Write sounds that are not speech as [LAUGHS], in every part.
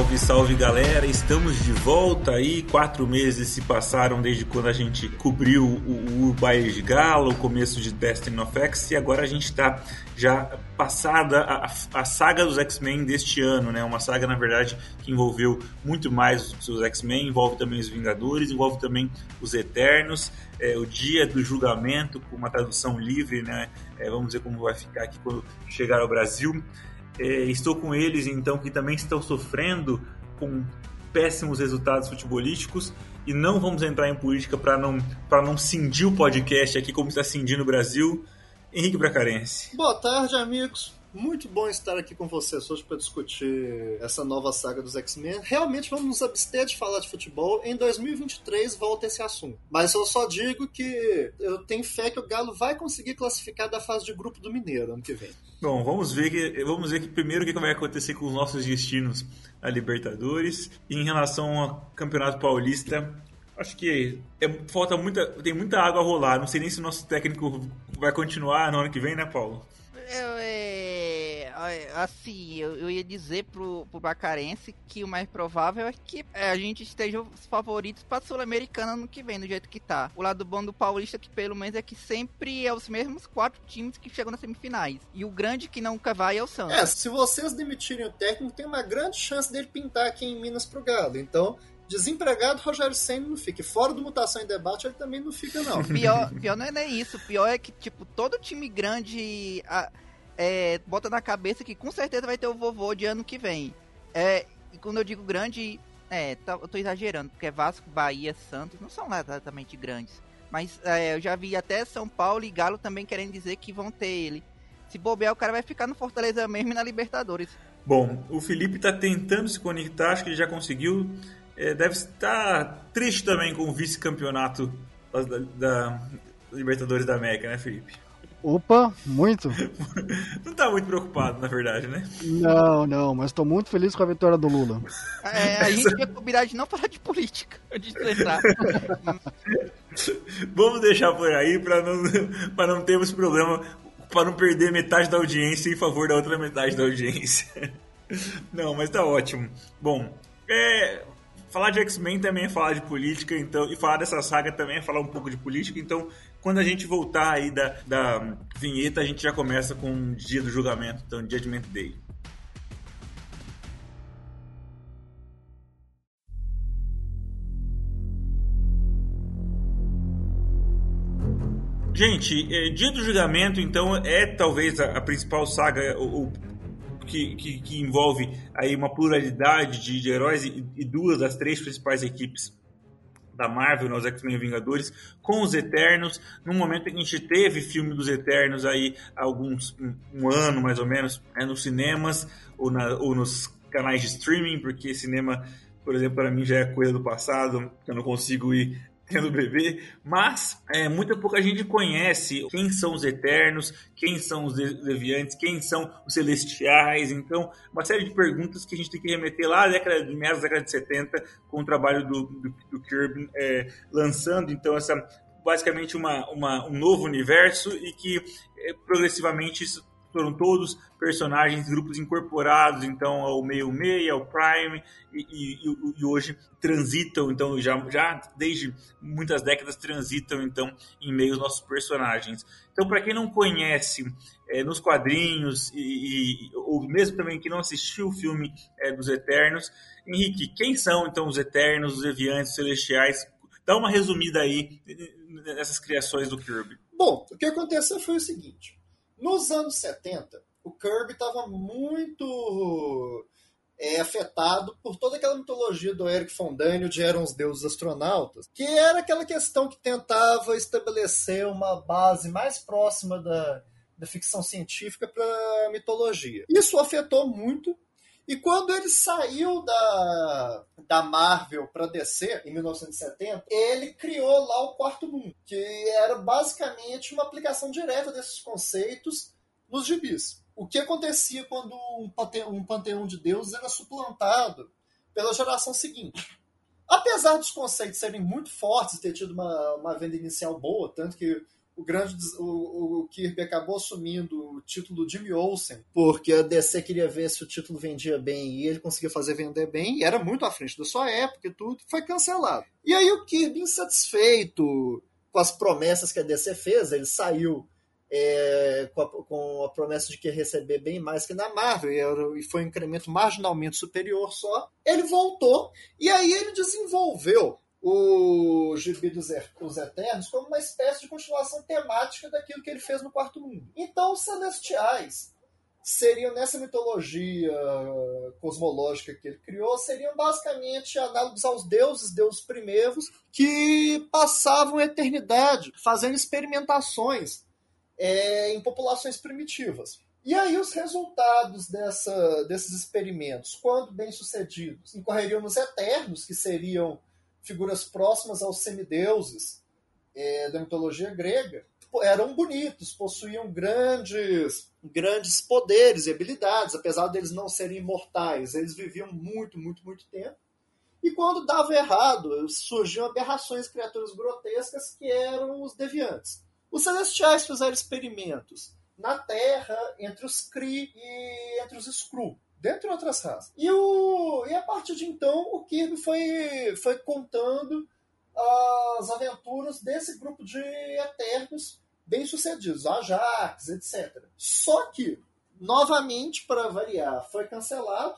Salve, salve galera! Estamos de volta aí. Quatro meses se passaram desde quando a gente cobriu o, o Bayer de Gala, o começo de Destiny of X, e agora a gente está já passada a, a saga dos X-Men deste ano, né? Uma saga, na verdade, que envolveu muito mais os X-Men, envolve também os Vingadores, envolve também os Eternos. É, o dia do julgamento, com uma tradução livre, né? É, vamos ver como vai ficar aqui quando chegar ao Brasil. É, estou com eles, então, que também estão sofrendo com péssimos resultados futebolísticos e não vamos entrar em política para não, não cindir o podcast aqui como está cindindo o Brasil. Henrique Bracarense. Boa tarde, amigos. Muito bom estar aqui com vocês hoje para discutir essa nova saga dos X-Men. Realmente vamos nos abster de falar de futebol. Em 2023 volta esse assunto. Mas eu só digo que eu tenho fé que o Galo vai conseguir classificar da fase de grupo do Mineiro ano que vem. Bom, vamos ver que vamos ver que primeiro o que vai acontecer com os nossos destinos na Libertadores. E em relação ao Campeonato Paulista, acho que é, falta muita, tem muita água a rolar. Não sei nem se o nosso técnico vai continuar no ano que vem, né, Paulo? É, é, assim, eu, eu, ia dizer pro, pro Bacarense que o mais provável é que é, a gente esteja os favoritos pra Sul-Americana no que vem, do jeito que tá. O lado bom do Paulista, que pelo menos é que sempre é os mesmos quatro times que chegam nas semifinais. E o grande que nunca vai é o Santos. É, se vocês demitirem o técnico, tem uma grande chance dele pintar aqui em Minas pro Galo. Então, desempregado, Rogério Senna não fica. E fora do Mutação em Debate, ele também não fica, não. Pior, pior não é nem isso. Pior é que, tipo, todo time grande a, é, bota na cabeça que com certeza vai ter o vovô de ano que vem. É, e quando eu digo grande, é, tá, eu tô exagerando, porque Vasco, Bahia, Santos não são exatamente grandes. Mas é, eu já vi até São Paulo e Galo também querendo dizer que vão ter ele. Se bobear, o cara vai ficar no Fortaleza mesmo e na Libertadores. Bom, o Felipe tá tentando se conectar, acho que ele já conseguiu é, deve estar triste também com o vice-campeonato da, da, Libertadores da América, né, Felipe? Opa, muito. [LAUGHS] não tá muito preocupado, na verdade, né? Não, não, mas tô muito feliz com a vitória do Lula. É, a gente tinha combinar de não falar de política, de entrar. [LAUGHS] Vamos deixar por aí para não, pra não termos problema, para não perder metade da audiência em favor da outra metade da audiência. [LAUGHS] Não, mas tá ótimo. Bom, é, Falar de X-Men também é falar de política, então, e falar dessa saga também é falar um pouco de política, então quando a gente voltar aí da, da vinheta, a gente já começa com o dia do julgamento, então Judgment Day. Gente, é, Dia do Julgamento, então, é talvez a, a principal saga, o, que, que, que envolve aí uma pluralidade de, de heróis e, e, duas das três principais equipes da Marvel, nos né, X-Men Vingadores, com os Eternos, num momento em que a gente teve filme dos Eternos aí alguns um, um ano mais ou menos, é, nos cinemas ou, na, ou nos canais de streaming, porque cinema, por exemplo, para mim já é coisa do passado, eu não consigo ir tendo bebê, mas é, muita pouca gente conhece quem são os Eternos, quem são os Deviantes, quem são os Celestiais, então uma série de perguntas que a gente tem que remeter lá à década meados da década de 70 com o trabalho do, do, do Kirby é, lançando então essa basicamente uma, uma, um novo universo e que é, progressivamente foram todos personagens, grupos incorporados, então ao meio meia, ao Prime, e, e, e, hoje transitam, então já, já desde muitas décadas transitam então em meio aos nossos personagens. Então para quem não conhece é, nos quadrinhos e, ou mesmo também que não assistiu o filme é, dos Eternos, Henrique, quem são então os Eternos, os Eviantes, os Celestiais? Dá uma resumida aí nessas criações do Kirby. Bom, o que aconteceu foi o seguinte nos anos 70, o Kirby estava muito é, afetado por toda aquela mitologia do Eric von Daniel de eram os deuses astronautas, que era aquela questão que tentava estabelecer uma base mais próxima da, da ficção científica para a mitologia. Isso afetou muito e quando ele saiu da, da Marvel para DC, em 1970, ele criou lá o Quarto Mundo, que era basicamente uma aplicação direta desses conceitos nos gibis. O que acontecia quando um panteão, um panteão de deuses era suplantado pela geração seguinte? Apesar dos conceitos serem muito fortes e ter tido uma, uma venda inicial boa, tanto que o grande o, o Kirby acabou assumindo o título de Jimmy Olsen, porque a DC queria ver se o título vendia bem e ele conseguia fazer vender bem, e era muito à frente da sua época e tudo, foi cancelado. E aí o Kirby, insatisfeito com as promessas que a DC fez, ele saiu é, com, a, com, a, promessa de que ia receber bem mais que na Marvel, e, era, e foi um incremento marginalmente superior só. Ele voltou, e aí ele desenvolveu o Gibi dos Eternos como uma espécie de continuação temática daquilo que ele fez no Quarto Mundo. Então, os Celestiais seriam, nessa mitologia cosmológica que ele criou, seriam basicamente análogos aos deuses, deuses primeiros, que passavam a eternidade fazendo experimentações é, em populações primitivas. E aí os resultados dessa, desses experimentos, quando bem sucedidos, incorreriam nos Eternos, que seriam figuras próximas aos semideuses é, da mitologia grega, eram bonitos, possuíam grandes, grandes poderes e habilidades, apesar deles não serem imortais. Eles viviam muito, muito, muito tempo. E quando dava errado, surgiam aberrações, criaturas grotescas que eram os deviantes. Os celestiais fizeram experimentos na Terra, entre os Kree e entre os Skrull dentre outras raças. E, o, e a partir de então, o Kirby foi, foi contando as aventuras desse grupo de Eternos bem-sucedidos, Ajax, etc. Só que, novamente, para variar, foi cancelado.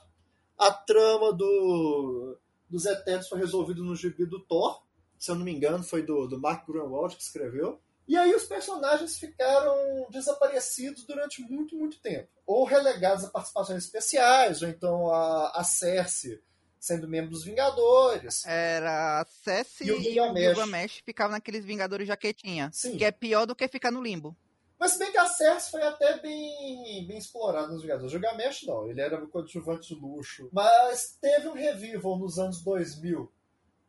A trama do, dos Eternos foi resolvida no gibi do Thor. Se eu não me engano, foi do, do Mark Grunwald que escreveu. E aí os personagens ficaram desaparecidos durante muito, muito tempo. Ou relegados a participações especiais, ou então a, a Cersei sendo membro dos Vingadores. Era a Cersei e o Gilgamesh. Ficavam naqueles Vingadores jaquetinha. Sim. Que é pior do que ficar no limbo. Mas bem que a Cersei foi até bem, bem explorada nos Vingadores. O Gilgamesh não, ele era um coadjuvante de luxo. Mas teve um revival nos anos 2000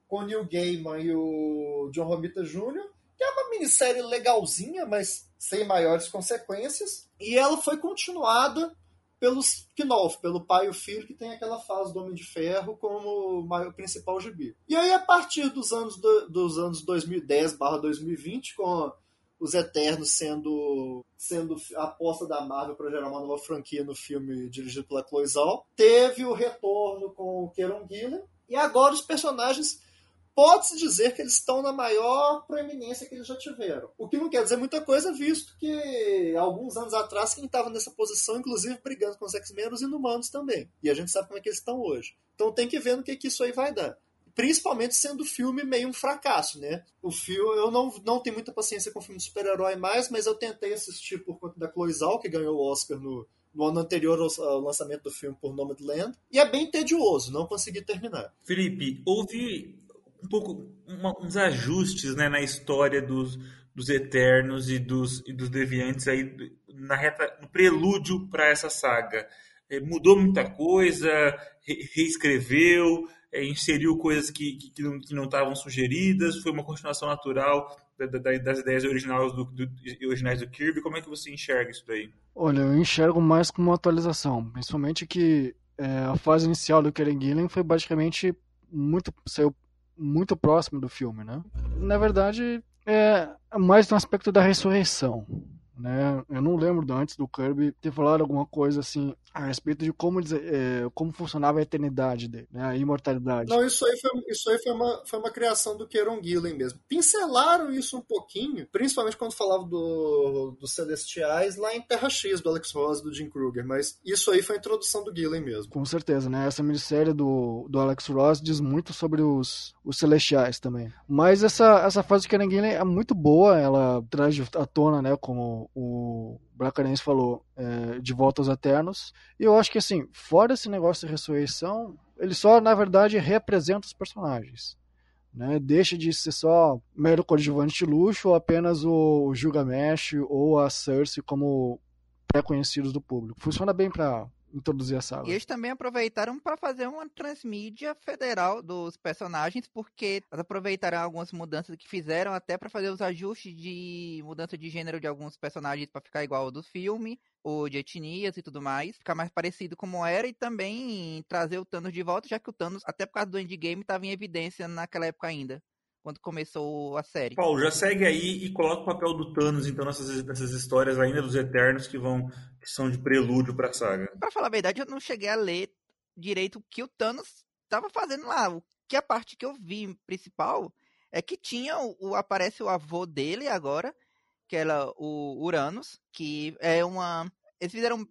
com o Neil Gaiman e o John Romita Jr., é uma minissérie legalzinha, mas sem maiores consequências. E ela foi continuada pelos Knopf, pelo pai e o filho, que tem aquela fase do Homem de Ferro como o principal gibi. E aí, a partir dos anos, do, dos anos 2010 2020, com os Eternos sendo, sendo a aposta da Marvel para gerar uma nova franquia no filme dirigido pela Chloe Zhao, teve o retorno com o Kieron Gillen, e agora os personagens pode-se dizer que eles estão na maior proeminência que eles já tiveram. O que não quer dizer muita coisa, visto que alguns anos atrás quem estava nessa posição, inclusive brigando com os X-Men, os inumanos também. E a gente sabe como é que eles estão hoje. Então tem que ver no que, que isso aí vai dar. Principalmente sendo o filme meio um fracasso, né? O filme, eu não, não tenho muita paciência com filme de super-herói mais, mas eu tentei assistir por conta da Chloe Zhao, que ganhou o Oscar no, no ano anterior ao, ao, lançamento do filme por Nomadland. E é bem tedioso, não consegui terminar. Felipe, houve um pouco uma, uns ajustes né, na história dos, dos Eternos e dos, e dos Deviantes aí na reta, no prelúdio para essa saga. É, mudou muita coisa, re, reescreveu, é, inseriu coisas que, que, que não estavam sugeridas, foi uma continuação natural da, da, das ideias originais do, do, originais do Kirby. Como é que você enxerga isso daí? Olha, eu enxergo mais como uma atualização, principalmente que é, a fase inicial do Karen Gillen foi basicamente muito saiu muito próximo do filme, né? Na verdade, é mais no aspecto da ressurreição. Né? Eu não lembro antes do Kirby ter falado alguma coisa assim a respeito de como, é, como funcionava a eternidade dele, né? a imortalidade. Não, isso aí, foi, isso aí foi, uma, foi uma criação do Kieron Gillen mesmo. Pincelaram isso um pouquinho, principalmente quando falava do, dos Celestiais lá em Terra X, do Alex Ross do Jim Kruger, mas isso aí foi a introdução do Gillen mesmo. Com certeza, né? Essa minissérie do, do Alex Ross diz muito sobre os, os Celestiais também. Mas essa, essa fase do Kieron Gillen é muito boa, ela traz à tona, né, como o Bracarense falou, é, de volta aos eternos. E eu acho que, assim, fora esse negócio de ressurreição, ele só, na verdade, representa os personagens. Né? Deixa de ser só mero coadjuvante de luxo ou apenas o Gilgamesh ou a Cersei como pré-conhecidos do público. Funciona bem para introduzir a. E eles também aproveitaram para fazer uma transmídia federal dos personagens, porque aproveitaram algumas mudanças que fizeram até para fazer os ajustes de mudança de gênero de alguns personagens para ficar igual ao do filme, ou de etnias e tudo mais, ficar mais parecido como era e também trazer o Thanos de volta, já que o Thanos, até por causa do endgame, estava em evidência naquela época ainda quando começou a série. Paulo, já segue aí e coloca o papel do Thanos, então, nessas, nessas histórias ainda dos Eternos que vão que são de prelúdio pra saga. Pra falar a verdade, eu não cheguei a ler direito o que o Thanos estava fazendo lá. O que a parte que eu vi principal é que tinha o, aparece o avô dele agora, que era o Uranus, que é uma eles fizeram,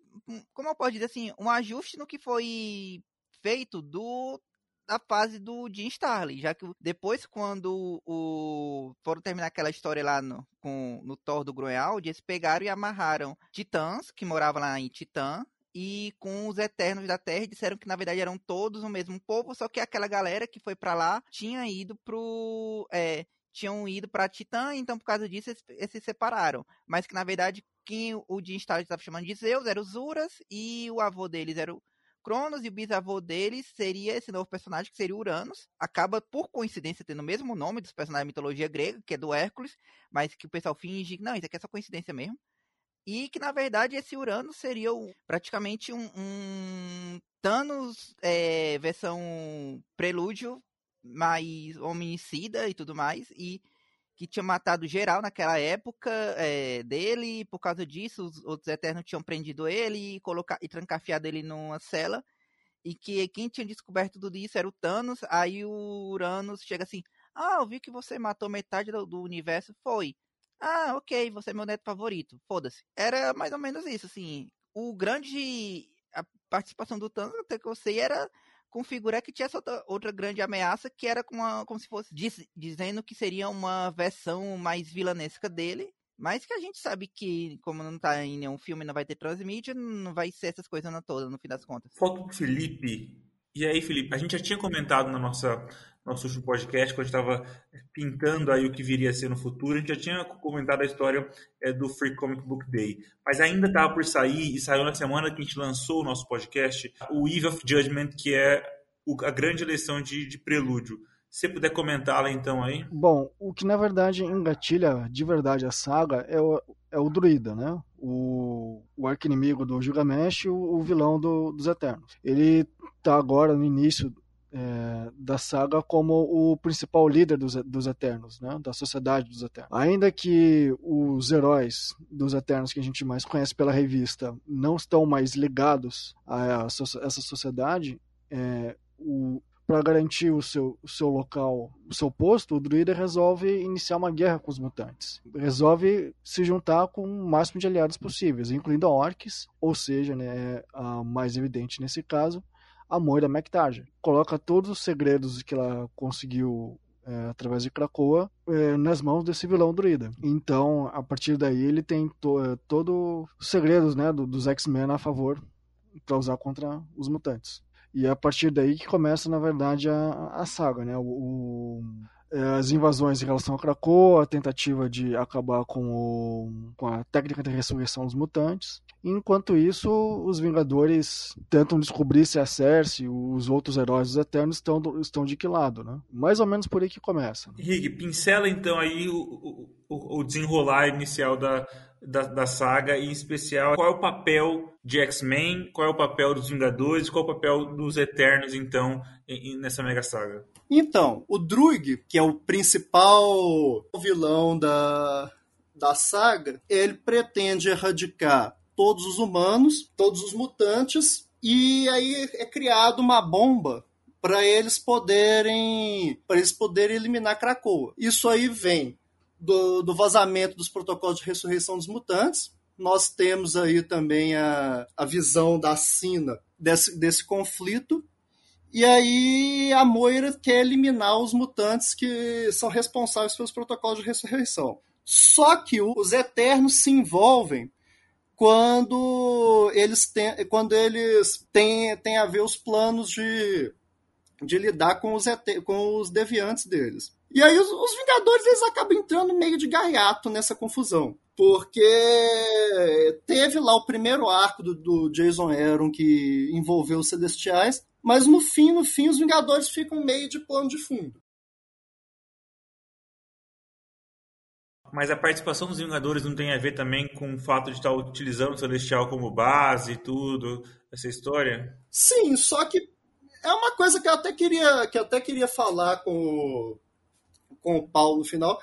como eu posso dizer assim, um ajuste no que foi feito do da fase do Jim Starlin, já que depois quando o foram terminar aquela história lá no, com, no Thor do Groenwald, eles pegaram e amarraram Titãs, que moravam lá em Titã, e com os Eternos da Terra disseram que na verdade eram todos o mesmo povo, só que aquela galera que foi para lá tinha ido pro é, tinham ido para Titã, então por causa disso eles, eles, se separaram. Mas que na verdade quem o Jim Starlin estava chamando de Zeus eram os Uras e o avô deles era o Cronos e o bisavô deles seria esse novo personagem que seria Uranus. Acaba por coincidência tendo o mesmo nome dos personagens da mitologia grega, que é do Hércules, mas que o pessoal finge, não, isso aqui é só coincidência mesmo. E que na verdade esse Uranus seria um, praticamente um, um Thanos é, versão prelúdio, mais homicida e tudo mais. E que tinha matado geral naquela época é, dele, e por causa disso os outros Eternos tinham prendido ele e, colocar, e trancafiado ele numa cela, e que quem tinha descoberto tudo isso era o Thanos, aí o Uranus chega assim, ah, eu vi que você matou metade do, do universo, foi. Ah, ok, você é meu neto favorito, foda-se. Era mais ou menos isso, assim, o grande... A participação do Thanos, até que eu sei, era configurar que tinha essa outra, outra grande ameaça que era como, uma, como se fosse diz, dizendo que seria uma versão mais vilanesca dele, mas que a gente sabe que, como não tá em nenhum filme, não vai ter transmídia, não vai ser essas coisas todas, no fim das contas. Foto do Felipe. E aí, Felipe, a gente já tinha comentado na nossa nosso último podcast, quando a gente estava pintando aí o que viria a ser no futuro, a gente já tinha comentado a história é, do Free Comic Book Day. Mas ainda estava por sair, e saiu na semana que a gente lançou o nosso podcast, o Eve of Judgment, que é o, a grande eleição de, de prelúdio. Se puder comentá-la então aí. Bom, o que na verdade engatilha de verdade a saga é o, é o druida, né? O, o arqui-inimigo do Gilgamesh, o, o vilão do, dos Eternos. Ele tá agora no início é, da saga como o principal líder dos, dos Eternos, né? da sociedade dos Eternos. Ainda que os heróis dos Eternos que a gente mais conhece pela revista não estão mais ligados a essa sociedade, é, para garantir o seu, o seu local, o seu posto, o druida resolve iniciar uma guerra com os mutantes. Resolve se juntar com o máximo de aliados possíveis, incluindo orcs, ou seja, né, a mais evidente nesse caso, a Moira McTaggart. Coloca todos os segredos que ela conseguiu é, através de Krakoa é, nas mãos desse vilão druida. Então, a partir daí, ele tem to, é, todos os segredos né, do, dos X-Men a favor para usar contra os mutantes. E é a partir daí que começa, na verdade, a, a saga, né? O, o, é, as invasões em relação a Krakoa, a tentativa de acabar com, o, com a técnica de ressurreição dos mutantes, Enquanto isso, os Vingadores tentam descobrir se a Cersei e os outros heróis dos Eternos estão, estão de que lado, né? Mais ou menos por aí que começa. Né? Rig, pincela então aí o, o, o desenrolar inicial da, da, da, saga, e em especial qual é o papel de X-Men, qual é o papel dos Vingadores, qual é o papel dos Eternos, então, nessa mega saga. Então, o Druig, que é o principal vilão da, da saga, ele pretende erradicar todos os humanos, todos os mutantes, e aí é criado uma bomba para eles poderem para eles poderem eliminar Krakoa. Isso aí vem do, do, vazamento dos protocolos de ressurreição dos mutantes. Nós temos aí também a, a visão da Sina desse, desse conflito. E aí a Moira quer eliminar os mutantes que são responsáveis pelos protocolos de ressurreição. Só que os Eternos se envolvem quando eles têm, quando eles têm, têm a ver os planos de, de lidar com os, com os deviantes deles. E aí os, os, Vingadores eles acabam entrando meio de gaiato nessa confusão. Porque teve lá o primeiro arco do, do Jason Aaron que envolveu os Celestiais, mas no fim, no fim, os Vingadores ficam meio de plano de fundo. Mas a participação dos Vingadores não tem a ver também com o fato de estar utilizando o Celestial como base e tudo, essa história? Sim, só que é uma coisa que eu até queria, que eu até queria falar com, com o Paulo no final.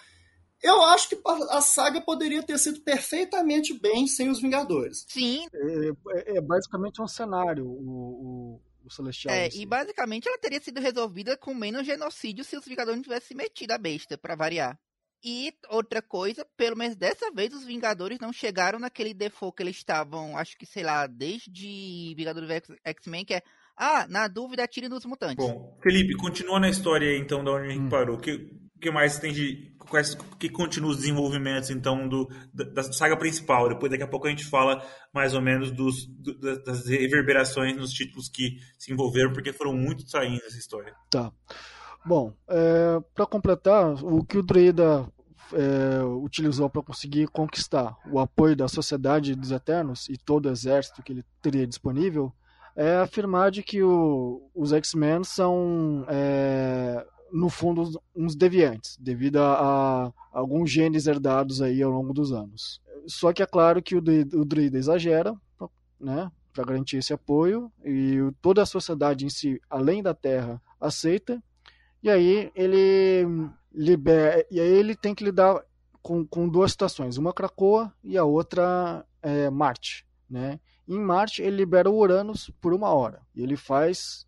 Eu acho que a saga poderia ter sido perfeitamente bem sem os Vingadores. Sim. É, é, é basicamente um cenário, o, o, o Celestial. É, e basicamente ela teria sido resolvida com menos genocídio se os Vingadores não tivessem metido a besta, para variar. E outra coisa, pelo menos dessa vez os Vingadores não chegaram naquele default que eles estavam, acho que, sei lá, desde Vingadores X-Men, que é ah, na dúvida, atire nos mutantes. Bom, Felipe, continua na história então da onde a gente hum. parou. O que, que mais tem de. Quais, que continua os desenvolvimentos então do, da, da, saga principal? Depois, daqui a pouco, a gente fala mais ou menos dos, do, das reverberações nos títulos que se envolveram, porque foram muito saindo essa história. Tá. Bom, é, para completar, o que o Druida é, utilizou para conseguir conquistar o apoio da Sociedade dos Eternos e todo o exército que ele teria disponível é afirmar de que o, os X-Men são, é, no fundo, uns deviantes, devido a, a, alguns genes herdados aí ao longo dos anos. Só que é claro que o, o Druida exagera, né, para garantir esse apoio, e toda a sociedade em si, além da Terra, aceita, e aí ele libera, e aí ele tem que lidar com, com duas situações, uma Krakoa e a outra é, Marte, né? Em Marte, ele libera o Uranus por uma hora. E ele faz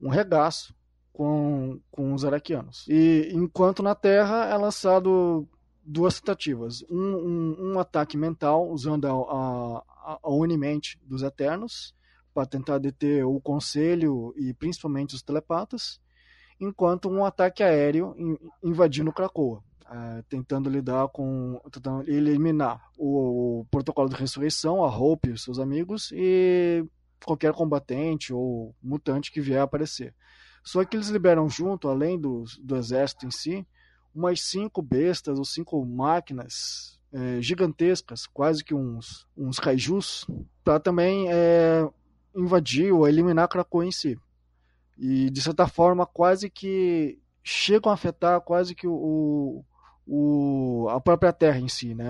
um regaço com, com os araquianos. E enquanto na Terra é lançado duas tentativas. Um, um, um ataque mental, usando a, a, a Unimente dos Eternos, para tentar deter o Conselho e principalmente os telepatas, enquanto um ataque aéreo invadindo Krakoa é, tentando lidar com. tentando eliminar o, o, protocolo de ressurreição, a Hope e os seus amigos, e qualquer combatente ou mutante que vier a aparecer. Só que eles liberam junto, além do, do exército em si, umas cinco bestas ou cinco máquinas é, gigantescas, quase que uns, uns kaijus, para também é, invadir ou eliminar Krakow em si. E, de certa forma, quase que chegam a afetar quase que o, o, a própria Terra em si. Né?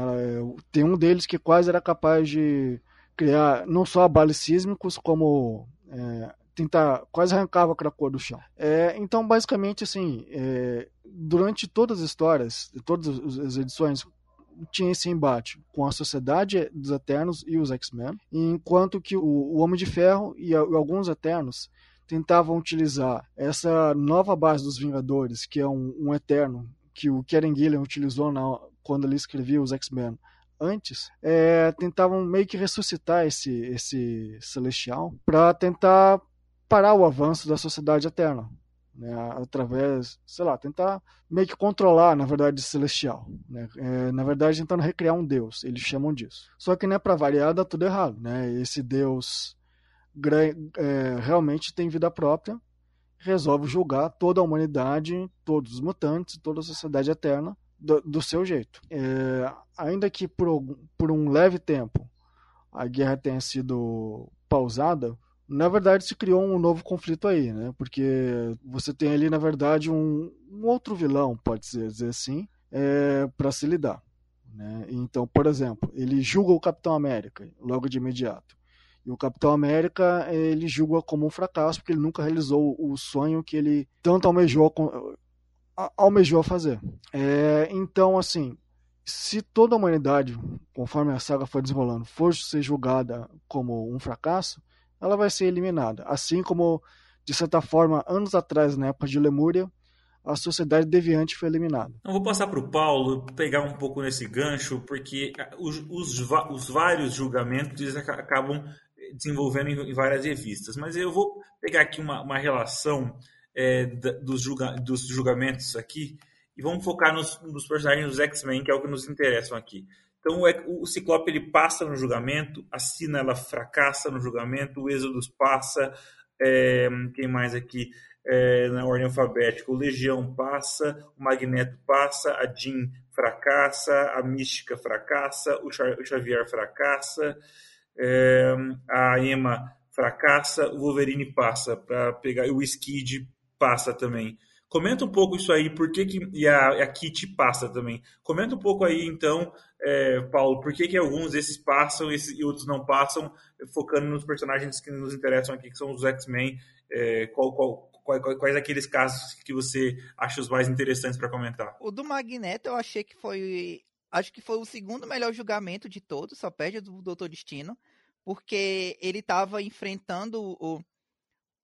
Tem um deles que quase era capaz de criar não só abalos sísmicos, como é, tentar quase arrancava a Krakoa do chão. É, então, basicamente, assim, é, durante todas as histórias, todas as edições, tinha esse embate com a Sociedade dos Eternos e os X-Men, enquanto que o, o, Homem de Ferro e, e alguns Eternos tentavam utilizar essa nova base dos Vingadores, que é um, um Eterno que o Kieran Gillen utilizou na, quando ele escrevia os X-Men antes, é, tentavam meio que ressuscitar esse, esse Celestial para tentar parar o avanço da Sociedade Eterna. Né, através, sei lá, tentar meio que controlar, na verdade, Celestial. Né, é, na verdade, tentando recriar um Deus, eles chamam disso. Só que, né, para variar, dá tudo errado. Né, esse Deus é, realmente tem vida própria resolve julgar toda a humanidade, todos os mutantes, toda a sociedade eterna do, do seu jeito. É, ainda que por, por um leve tempo a guerra tenha sido pausada, na verdade se criou um novo conflito aí, né? Porque você tem ali, na verdade, um, um outro vilão, pode dizer assim, é, para se lidar. Né? Então, por exemplo, ele julga o Capitão América logo de imediato. E o Capitão América, ele julga como um fracasso, porque ele nunca realizou o sonho que ele tanto almejou, almejou fazer. É, então, assim, se toda a humanidade, conforme a saga foi desenrolando, for ser julgada como um fracasso, ela vai ser eliminada. Assim como, de certa forma, anos atrás, na época de Lemúria, a sociedade deviante foi eliminada. Eu vou passar para o Paulo pegar um pouco nesse gancho, porque os, os, os vários julgamentos acabam desenvolvendo em, várias revistas. Mas eu vou pegar aqui uma, uma relação é, dos, julga, dos julgamentos aqui e vamos focar nos, nos personagens dos X-Men, que é o que nos interessam aqui. Então o, o Ciclope ele passa no julgamento, a Sina ela fracassa no julgamento, o Exodus passa, é, quem mais aqui é, na ordem alfabética? O Legião passa, o Magneto passa, a Jean fracassa, a Mística fracassa, o Xavier fracassa, é, a Emma fracassa, o Wolverine passa para pegar, o Skid passa também. Comenta um pouco isso aí, por que, que e a, a Kitty passa também. Comenta um pouco aí, então, é, Paulo, por que, que alguns desses passam esses, e outros não passam, focando nos personagens que nos interessam aqui, que são os X-Men. É, qual, qual, quais, quais aqueles casos que você acha os mais interessantes para comentar? O do Magneto eu achei que foi. Acho que foi o segundo melhor julgamento de todos, só perde do Doutor Destino, porque ele estava enfrentando o,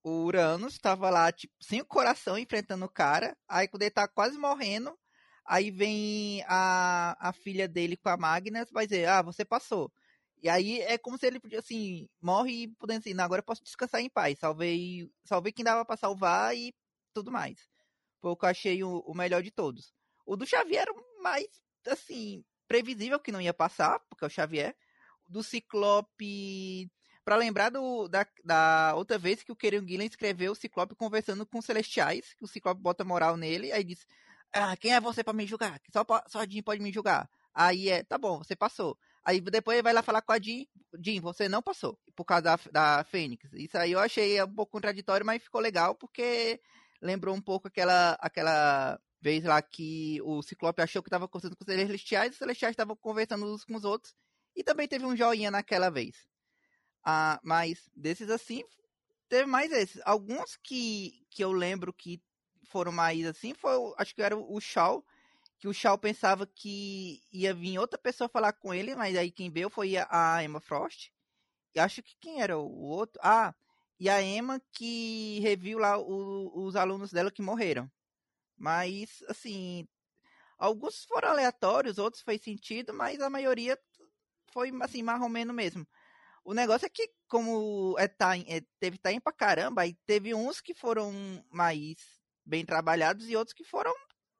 o Uranus, estava lá, tipo, sem o coração enfrentando o cara. Aí quando ele tá quase morrendo, aí vem a, a filha dele com a Magnus, vai dizer, ah, você passou. E aí é como se ele, assim, morre e pudesse assim, agora eu posso descansar em paz. Salvei, salvei quem dava para salvar e tudo mais. Foi o que eu achei o, o, melhor de todos. O do Xavier era mais, assim, previsível que não ia passar, porque é o Xavier. Do Ciclope... Pra lembrar do, da, da outra vez que o Kieran Gillen escreveu o Ciclope conversando com Celestiais, que o Ciclope bota moral nele, aí diz, ah, quem é você para me julgar? Só, só a Jean pode me julgar. Aí é, tá bom, você passou. Aí depois vai lá falar com a Jean, Jean, você não passou, por causa da, da Fênix. Isso aí eu achei um pouco contraditório, mas ficou legal, porque lembrou um pouco aquela, aquela vez lá que o Ciclope achou que estava conversando com os Celestiais, e os Celestiais estavam conversando uns com os outros, e também teve um joinha naquela vez. Ah, mas desses assim, teve mais esses. Alguns que, que eu lembro que foram mais assim, foi, acho que era o Shaw, que o Shaw pensava que ia vir outra pessoa falar com ele, mas aí quem veio foi a Emma Frost. E acho que quem era o outro? Ah, e a Emma que reviu lá o, os alunos dela que morreram. Mas, assim, alguns foram aleatórios, outros fez sentido, mas a maioria foi, assim, menos mesmo. O negócio é que, como é time, é, teve time pra caramba, aí teve uns que foram mais bem trabalhados e outros que foram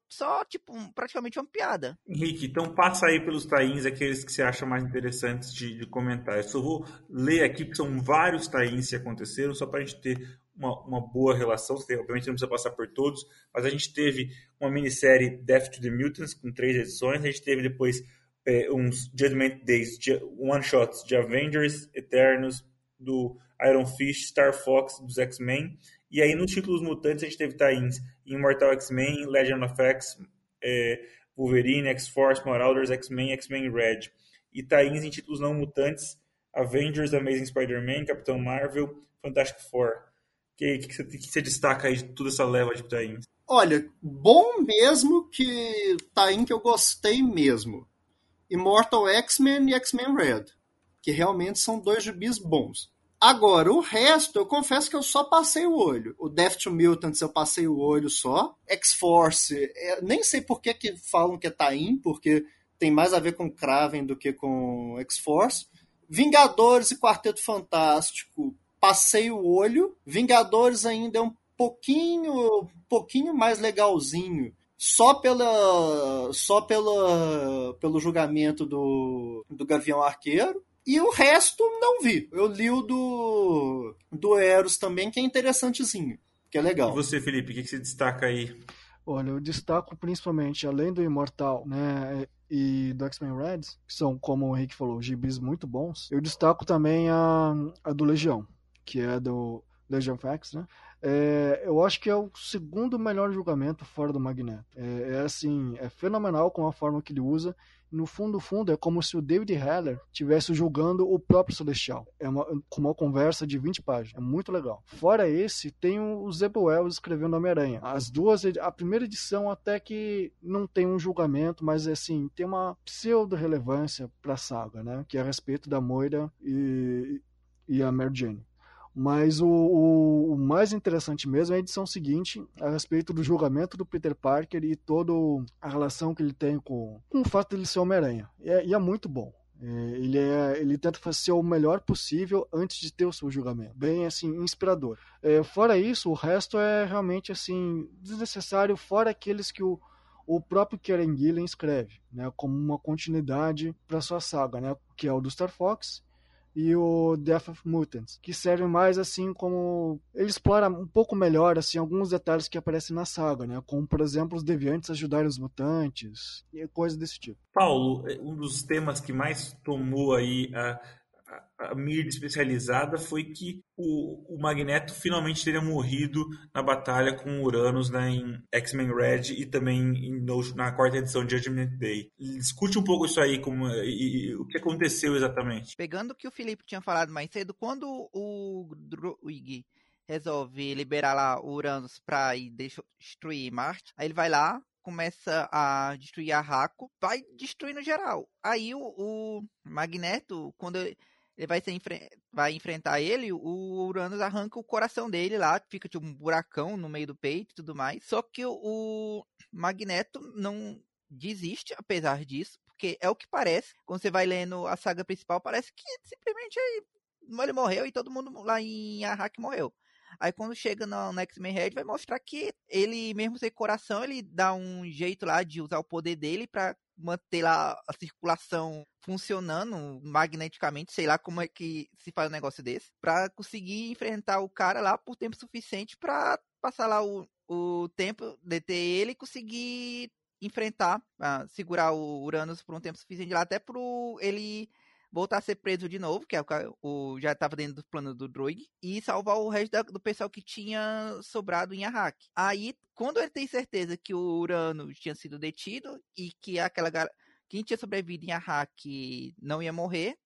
só, tipo, um, praticamente uma piada. Henrique, então passa aí pelos tains aqueles que você acha mais interessantes de, de comentar. Eu só vou ler aqui, porque são vários tains que aconteceram, só para a gente ter uma, uma boa relação. Obviamente não precisa passar por todos, mas a gente teve uma minissérie Death to the Mutants, com três edições, a gente teve depois é, uns Judgment Days, one-shots de Avengers, Eternos, do Iron Fist, Star Fox, dos X-Men, e aí, nos títulos mutantes, a gente teve tains Immortal X-Men, Legend of X, é, Wolverine, X-Force, Marauders, X-Men, X-Men Red. E tains em títulos não mutantes, Avengers, Amazing Spider-Man, Capitão Marvel, Fantastic Four. O que, que, que, você destaca aí de toda essa leva de tains? Olha, bom mesmo que tain que eu gostei mesmo. Immortal X-Men e X-Men Red, que realmente são dois gibis bons. Agora, o resto, eu confesso que eu só passei o olho. O Death to Mutants eu passei o olho só. X-Force, é, nem sei por que, que falam que é Tain, porque tem mais a ver com Kraven do que com X-Force. Vingadores e Quarteto Fantástico, passei o olho. Vingadores ainda é um pouquinho, um pouquinho mais legalzinho. Só pela só pela, pelo julgamento do, do Gavião Arqueiro. E o resto não vi. Eu li o do, do Eros também, que é interessantezinho, que é legal. E você, Felipe, o que, que você destaca aí? Olha, eu destaco principalmente, além do Imortal, né, e do X-Men Reds, que são, como o Henrique falou, gibis muito bons, eu destaco também a, a do Legião, que é do Legion X, né? É, eu acho que é o segundo melhor julgamento fora do Magneto. É, é, assim, é fenomenal com a forma que ele usa no fundo, fundo, é como se o David Heller estivesse julgando o próprio Celestial. É uma, uma conversa de 20 páginas. É muito legal. Fora esse, tem o Zeb escrevendo Homem-Aranha. As duas, a primeira edição até que não tem um julgamento, mas assim, tem uma pseudo-relevância pra saga, né? Que é a respeito da Moira e, e a Mary Jane. Mas o, o, o, mais interessante mesmo é a edição seguinte, a respeito do julgamento do Peter Parker e toda a relação que ele tem com, com o fato de ele ser Homem-Aranha. E, é, e é muito bom. É, ele, é, ele tenta fazer o melhor possível antes de ter o seu julgamento. Bem, assim, inspirador. É, fora isso, o resto é realmente, assim, desnecessário, fora aqueles que o, o próprio Karen Gillen escreve, né, como uma continuidade para sua saga, né, que é o do Star Fox e o Death of Mutants, que servem mais assim como ele explora um pouco melhor assim alguns detalhes que aparecem na saga, né? Como por exemplo os deviantes ajudarem os mutantes e coisas desse tipo. Paulo, um dos temas que mais tomou aí a a mídia especializada foi que o, o, Magneto finalmente teria morrido na batalha com Uranus né, em X-Men Red e também em, no, na quarta edição de Judgment Day. Discute um pouco isso aí, como, e, e, o que aconteceu exatamente. Pegando o que o Felipe tinha falado mais cedo, quando o Druig resolve liberar lá Uranus pra ir destruir Marte. Aí ele vai lá, começa a destruir a Raco, vai destruindo geral. Aí o, o Magneto, quando ele vai, ser, vai enfrentar ele, o Uranus arranca o coração dele lá, fica tipo um buracão no meio do peito e tudo mais. Só que o Magneto não desiste, apesar disso, porque é o que parece. Quando você vai lendo a saga principal, parece que simplesmente ele morreu e todo mundo lá em Arrak morreu. Aí quando chega no, no X-Men Red, vai mostrar que ele, mesmo sem coração, ele dá um jeito lá de usar o poder dele para manter lá a circulação funcionando magneticamente, sei lá como é que se faz um negócio desse, para conseguir enfrentar o cara lá por tempo suficiente para passar lá o, o tempo, deter ele e conseguir enfrentar, uh, segurar o Uranus por um tempo suficiente lá, até pro ele voltar a ser preso de novo, que é o, o já estava dentro do plano do Droid, e salvar o resto da, do pessoal que tinha sobrado em Arrak. Aí, quando ele tem certeza que o Uranus tinha sido detido e que aquela quem tinha sobrevivido em Arrak não ia morrer,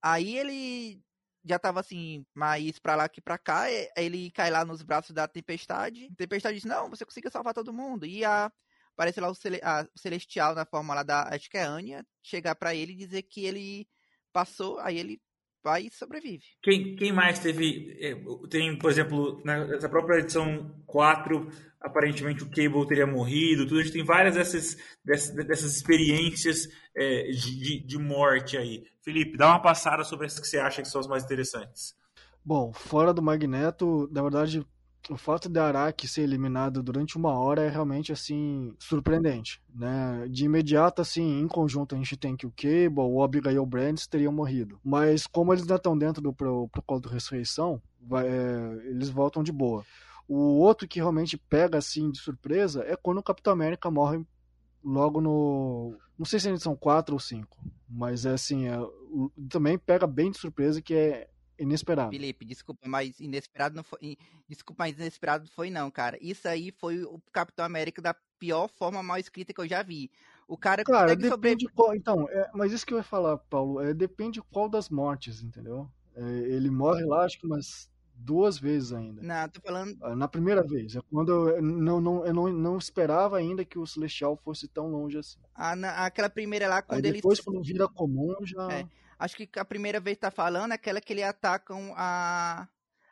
aí ele já tava assim, mais pra lá que pra cá, ele cai lá nos braços da Tempestade. A Tempestade diz, não, você conseguiu salvar todo mundo. E a aparece lá o, Cele, a, o Celestial na forma lá da, acho que é Anya, chegar para ele e dizer que ele passou, aí ele vai e sobrevive. Quem, quem mais teve, é, tem, por exemplo, nessa própria edição 4, aparentemente o Cable teria morrido, tudo, a gente tem várias dessas, dessas, dessas experiências é, de, de morte aí. Felipe, dá uma passada sobre essas que você acha que são as mais interessantes. Bom, fora do Magneto, na verdade, o fato de Araki ser eliminado durante uma hora é realmente assim surpreendente, né? De imediato assim, em conjunto a gente tem que o Cable, o Abigail Brands teriam morrido, mas como eles ainda estão dentro do protocolo de ressurreição, vai, é, eles voltam de boa. O outro que realmente pega assim de surpresa é quando o Capitão América morre logo no. Não sei se edição 4 ou 5, mas é assim, é, também pega bem de surpresa que é inesperado. Felipe, desculpa, mas inesperado não foi. Desculpa, mas inesperado foi não, cara. Isso aí foi o Capitão América da pior forma mal escrita que eu já vi. O cara Cara, depende sobre... qual, então, é, mas isso que eu ia falar, Paulo, é depende qual das mortes, entendeu? É, ele morre lá, acho que umas duas vezes ainda. Não, tô falando. Ah, na primeira vez, é quando eu não, não, eu não, não esperava ainda que o Celestial fosse tão longe assim. Ah, na, aquela primeira lá, quando Aí depois, ele. quando vira comum, já. É. Acho que a primeira vez que tá falando é aquela que eles atacam a,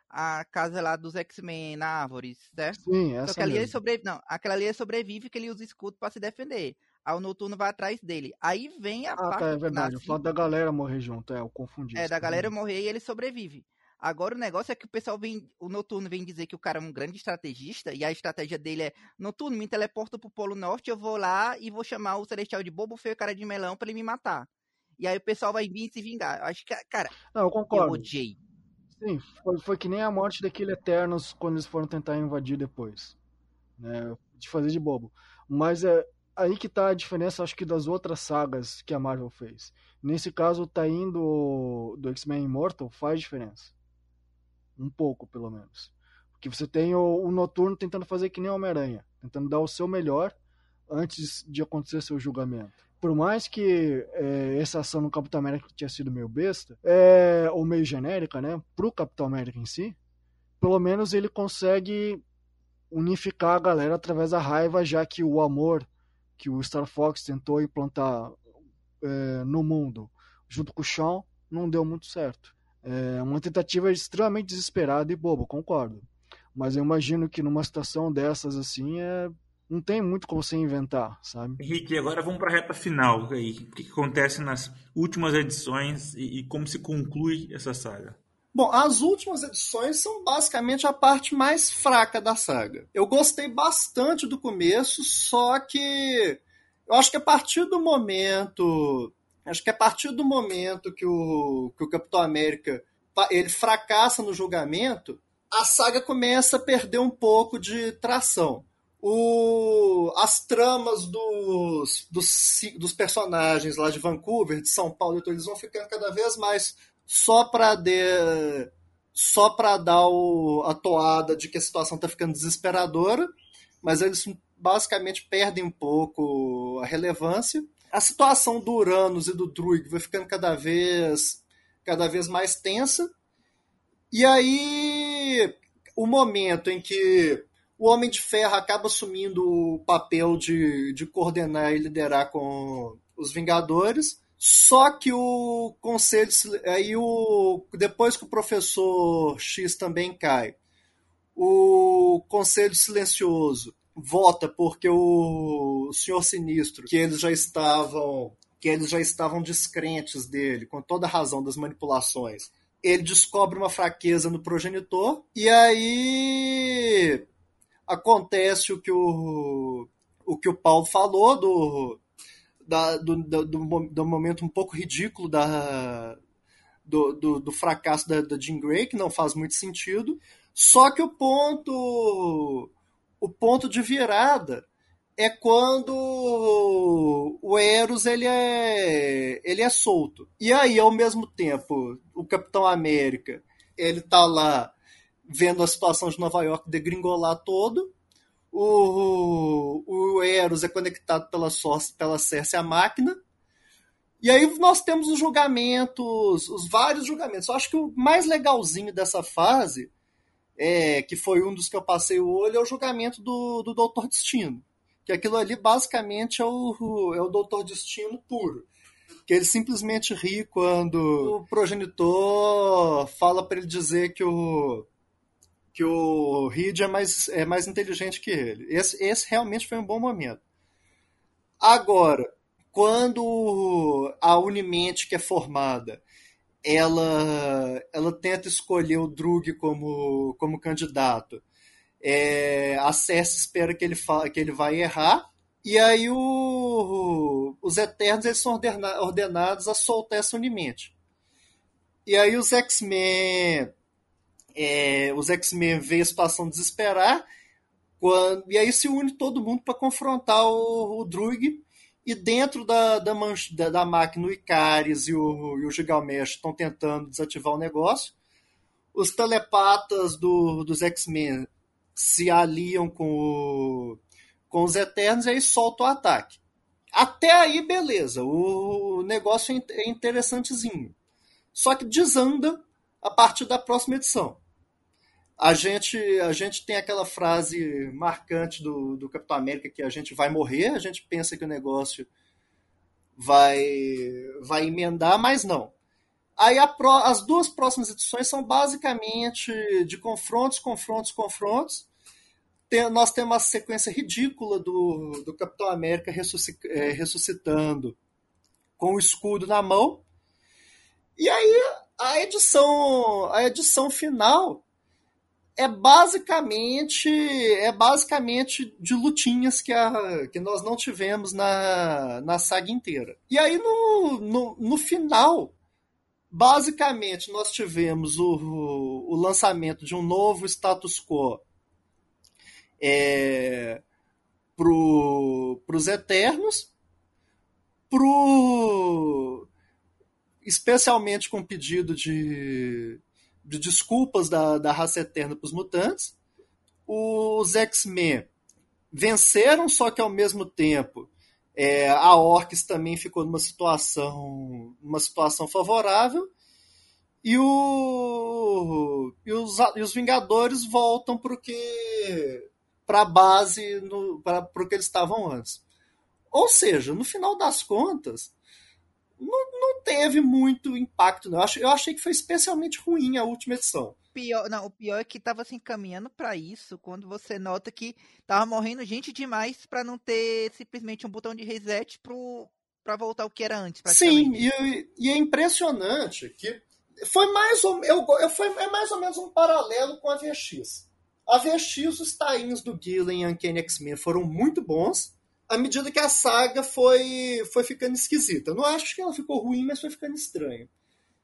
a casa lá dos X-Men na árvore, certo? Sim, essa Só que ali ele sobrevive. Não, aquela ali ele sobrevive que ele usa escudo para se defender. Aí o Noturno vai atrás dele. Aí vem a ah, parte. Tá, é verdade. O fato da galera morrer junto, é, eu confundi. É, da galera morrer e ele sobrevive. Agora o negócio é que o pessoal vem. O Noturno vem dizer que o cara é um grande estrategista e a estratégia dele é: Noturno, me teleporta pro Polo Norte, eu vou lá e vou chamar o Celestial de bobo feio cara de melão para ele me matar. E aí o pessoal vai vir se vingar. Acho que, cara, não, eu concordo. Eu odiei. Sim, foi, foi que nem a morte daquele Eternos quando eles foram tentar invadir depois. Né? De fazer de bobo. Mas é aí que tá a diferença, acho que, das outras sagas que a Marvel fez. Nesse caso, o Tain do, do X-Men Immortal faz diferença. Um pouco, pelo menos. Porque você tem o, o Noturno tentando fazer que nem Homem-Aranha. Tentando dar o seu melhor antes de acontecer seu julgamento por mais que é, essa ação no Capitão América tinha sido meio besta, é, ou meio genérica, né, pro Capitão América em si, pelo menos ele consegue unificar a galera através da raiva, já que o amor que o Star Fox tentou implantar é, no mundo junto com o Sean não deu muito certo. É uma tentativa extremamente desesperada e boba, concordo. Mas eu imagino que numa situação dessas assim é não tem muito como você inventar, sabe? Henrique, agora vamos para a reta final. Aí. O que, que acontece nas últimas edições e, e, como se conclui essa saga? Bom, as últimas edições são basicamente a parte mais fraca da saga. Eu gostei bastante do começo, só que eu acho que a partir do momento, acho que a partir do momento que o, que o Capitão América ele fracassa no julgamento, a saga começa a perder um pouco de tração o, as tramas dos, dos, dos, personagens lá de Vancouver, de São Paulo, então eles vão ficando cada vez mais só para só para dar o, a toada de que a situação está ficando desesperadora, mas eles basicamente perdem um pouco a relevância. A situação do Uranus e do Druig vai ficando cada vez cada vez mais tensa. E aí o momento em que o Homem de Ferro acaba assumindo o papel de, de coordenar e liderar com os Vingadores. Só que o conselho aí o depois que o professor X também cai, o conselho silencioso vota porque o senhor sinistro, que eles já estavam que eles já estavam descrentes dele, com toda a razão das manipulações. Ele descobre uma fraqueza no progenitor e aí acontece o que o, o que o Paulo falou do, da, do, do, do, momento um pouco ridículo da, do, do, do fracasso da, da Jean Grey, que não faz muito sentido. Só que o ponto o ponto de virada é quando o Eros ele é ele é solto. E aí ao mesmo tempo, o Capitão América, ele tá lá vendo a situação de Nova York degringolar todo. O, o Eros é conectado pela, pela Cersei à máquina. E aí nós temos os julgamentos, os vários julgamentos. Eu acho que o mais legalzinho dessa fase, é, que foi um dos que eu passei o olho, é o julgamento do, do Doutor Destino. Que aquilo ali basicamente é o, é o Doutor Destino puro que ele simplesmente ri quando o progenitor fala para ele dizer que o que o Reed é mais, é mais inteligente que ele. Esse, esse realmente foi um bom momento. Agora, quando a Unimente que é formada, ela, ela tenta escolher o Drug como, como candidato, é, a Cersei espera que ele, fa, que ele vai errar, e aí o, os Eternos eles são ordenados a soltar essa Unimente. E aí os X-Men é, os X-Men veem a situação desesperar, quando, e aí se une todo mundo para confrontar o, o. E dentro da, da, da, da máquina, o Icaris e o, e o Gilgamesh estão tentando desativar o negócio. Os telepatas do, dos X-Men se aliam com, o, com os Eternos e aí soltam o ataque. Até aí, beleza. O negócio é, é interessantezinho. Só que desanda a partir da próxima edição a gente, a gente tem aquela frase marcante do, do Capitão América que a gente vai morrer, a gente pensa que o negócio vai, vai emendar, mas não. Aí pro, as duas próximas edições são basicamente de confrontos, confrontos, confrontos. Tem, nós temos uma sequência ridícula do, do Capitão América é, ressuscitando com o escudo na mão. E aí a edição, a edição final é basicamente é basicamente de lutinhas que, a, que nós não tivemos na, na saga inteira. E aí no, no, no final, basicamente nós tivemos o, o lançamento de um novo status quo é, para os Eternos, pro, especialmente com pedido de de desculpas da, da raça eterna para os mutantes. Os X-Men venceram, só que ao mesmo tempo é, a Orcs também ficou numa situação, numa situação favorável. E, o, e, os, e os Vingadores voltam para a base, para o que eles estavam antes. Ou seja, no final das contas, não teve muito impacto, não. Eu, eu achei que foi especialmente ruim a última edição. Pior, não, o pior é que tava se encaminhando para isso quando você nota que tava morrendo gente demais para não ter simplesmente um botão de reset pro, pra voltar ao que era antes. Sim, e, e, é impressionante que foi mais ou, eu, eu, foi, é mais ou menos um paralelo com a VX. A VX, os tainhos do Gillen e Uncanny X-Men foram muito bons, à medida que a saga foi, foi ficando esquisita. Não acho que ela ficou ruim, mas foi ficando estranha.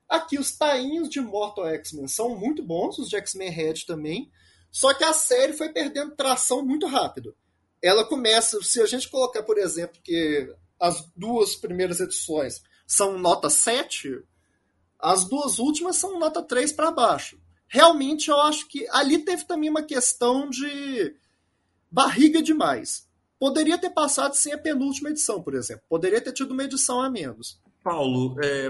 Aqui, os tainhos de Mortal X-Men são muito bons, os de X-Men Red também, só que a série foi perdendo tração muito rápido. Ela começa, se a gente colocar, por exemplo, que as duas primeiras edições são nota 7, as duas últimas são nota 3 para baixo. Realmente, eu acho que ali teve também uma questão de barriga demais Poderia ter passado sem a penúltima edição, por exemplo. Poderia ter tido uma edição a menos. Paulo, é,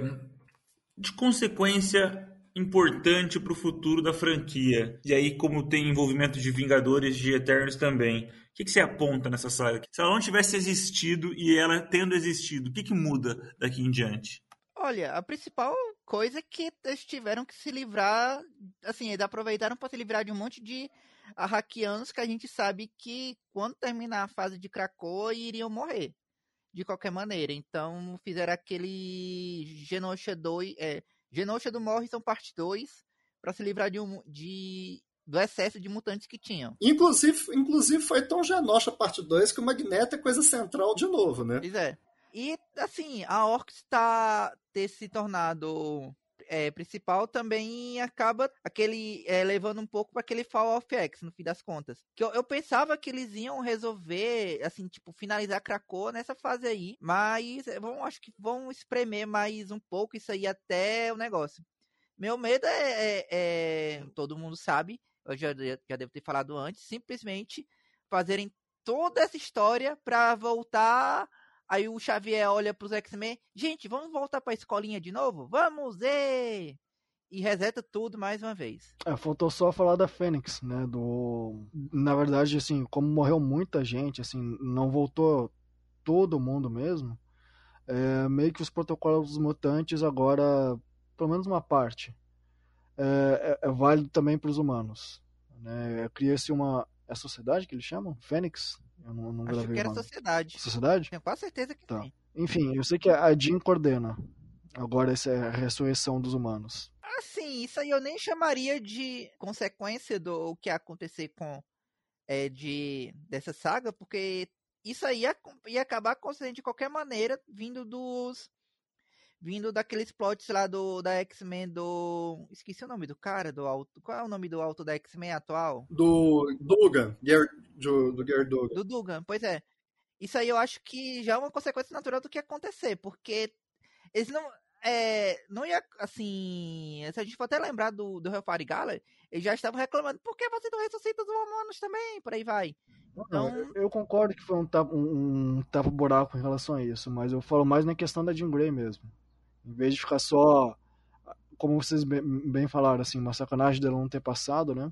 de consequência, importante para o futuro da franquia? E aí, como tem envolvimento de Vingadores de Eternos também, o que, que você aponta nessa saga? Se ela não tivesse existido e ela tendo existido, o que, que muda daqui em diante? Olha, a principal coisa é que eles tiveram que se livrar, assim, eles aproveitaram para se livrar de um monte de arraquianos que a gente sabe que quando terminar a fase de Krakoa iriam morrer de qualquer maneira. Então fizeram aquele Genosha 2, é, Genosha do Morrison parte 2 para se livrar de um de do excesso de mutantes que tinham. Inclusive, inclusive foi tão Genosha parte 2 que o Magneto é coisa central de novo, né? Pois é. E assim, a Orcs está ter se tornado é, principal também acaba aquele é, levando um pouco para aquele Fall of X no fim das contas. Que eu, eu, pensava que eles iam resolver, assim, tipo, finalizar Krakoa nessa fase aí, mas é, vão, acho que vão espremer mais um pouco isso aí até o negócio. Meu medo é, é, é todo mundo sabe, eu já, já devo ter falado antes, simplesmente fazerem toda essa história para voltar Aí o Xavier olha pros X-Men, gente, vamos voltar pra escolinha de novo? Vamos, e E reseta tudo mais uma vez. É, faltou só falar da Fênix, né? Do. Na verdade, assim, como morreu muita gente, assim, não voltou todo mundo mesmo. É, meio que os protocolos mutantes agora, pelo menos uma parte, é, é, é válido também para os humanos. Né? Cria-se uma. É a sociedade que eles chamam? Fênix? Eu não, não Acho que era Sociedade. Sociedade? Tenho quase certeza que tá. Enfim, eu sei que a Jean coordena. Agora essa é a ressurreição dos humanos. Assim, isso aí eu nem chamaria de consequência do que ia acontecer com é, de dessa saga, porque isso aí ia, ia acabar acontecendo de qualquer maneira, vindo dos vindo daqueles plots lá do da X-Men do. Esqueci o nome do cara, do alto. Qual é o nome do alto da X-Men atual? Do Dugan. Do, do Gary Dugan. Do Dugan, pois é. Isso aí eu acho que já é uma consequência natural do que ia acontecer, porque eles não. É, não ia, assim, se a gente for até lembrar do, do Hellfire Gala, eles já estavam reclamando, por que você não ressuscita os humanos também? Por aí vai. Então... Não, eu concordo que foi um tapa, um, um tapa buraco em relação a isso, mas eu falo mais na questão da Jean Grey mesmo. Em vez de ficar só, como vocês bem falaram, assim, uma sacanagem dela não ter passado, né?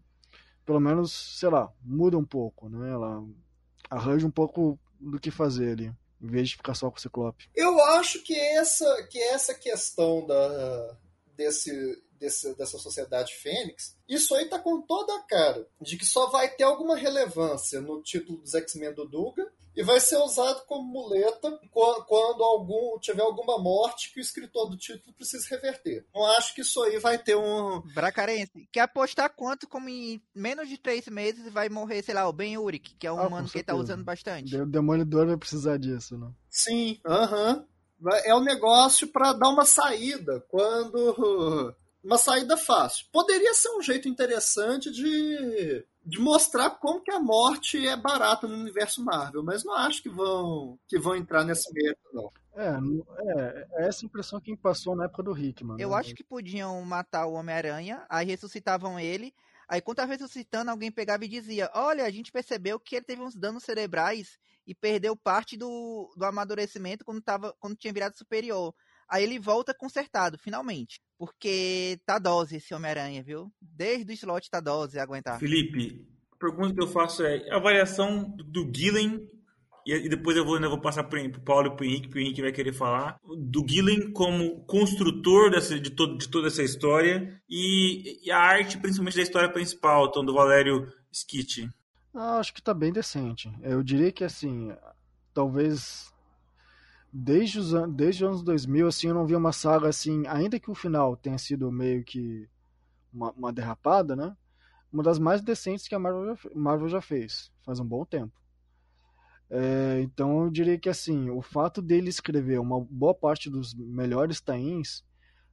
Pelo menos, sei lá, muda um pouco, né? Ela arranja um pouco do que fazer ali, em vez de ficar só com o Ciclope. Eu acho que essa, que essa questão da, desse, desse, dessa sociedade Fênix, isso aí tá com toda a cara de que só vai ter alguma relevância no título dos X-Men do Duga e vai ser usado como muleta quando algum tiver alguma morte que o escritor do título precisa reverter. Não acho que isso aí vai ter um. Bracarense, quer apostar quanto como em menos de três meses vai morrer, sei lá, o Ben Urich, que é um ah, humano que ele tá usando bastante. O Demolidor vai precisar disso, né? Sim, aham. Uh -huh. É um negócio para dar uma saída quando uma saída fácil. Poderia ser um jeito interessante de, de mostrar como que a morte é barata no universo Marvel, mas não acho que vão que vão entrar nesse método, não. É, é, é essa impressão que passou na época do Hickman. Eu né? acho que podiam matar o Homem-Aranha, aí ressuscitavam ele, aí quando estava ressuscitando, alguém pegava e dizia: Olha, a gente percebeu que ele teve uns danos cerebrais e perdeu parte do, do amadurecimento quando, tava, quando tinha virado superior. Aí ele volta consertado, finalmente. Porque tá dose esse Homem-Aranha, viu? Desde o slot tá dose aguentar. Felipe, a pergunta que eu faço é: a avaliação do Gillen, e depois eu vou, ainda vou passar pro, pro Paulo e pro Henrique, pro Henrique vai querer falar, do Gillen como construtor dessa, de, todo, de toda essa história e, e, a arte, principalmente da história principal, então, do Valério Skitt. Ah, acho que tá bem decente. Eu diria que, assim, talvez desde os, desde os anos 2000, assim, eu não vi uma saga assim, ainda que o final tenha sido meio que uma, uma derrapada, né? Uma das mais decentes que a Marvel já, Marvel já fez, faz um bom tempo. É, então eu diria que assim, o fato dele escrever uma boa parte dos melhores tains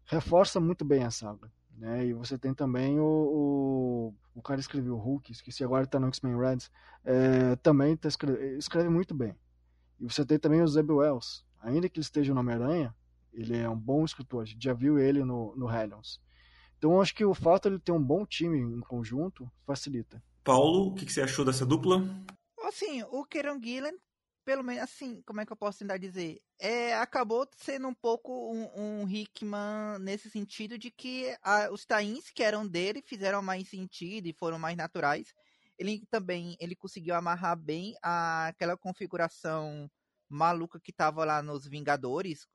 reforça muito bem a saga. Né? E você tem também o, o, o cara escreveu o Hulk, esqueci agora está no X-Men Reds, é, também tá escreve, escreve muito bem. E você tem também o Zeb Wells, ainda que ele esteja no Homem-Aranha, ele é um bom escritor. A gente já viu ele no, no Hellions. Então acho que o fato de ele ter um bom time em conjunto facilita. Paulo, o que, que, você achou dessa dupla? Assim, o Kieron Gillen pelo menos assim, como é que eu posso tentar dizer? É, acabou sendo um pouco um, um Hickman nesse sentido de que a, os tains que eram dele fizeram mais sentido e foram mais naturais. Ele também ele conseguiu amarrar bem a, aquela configuração maluca que tava lá nos Vingadores,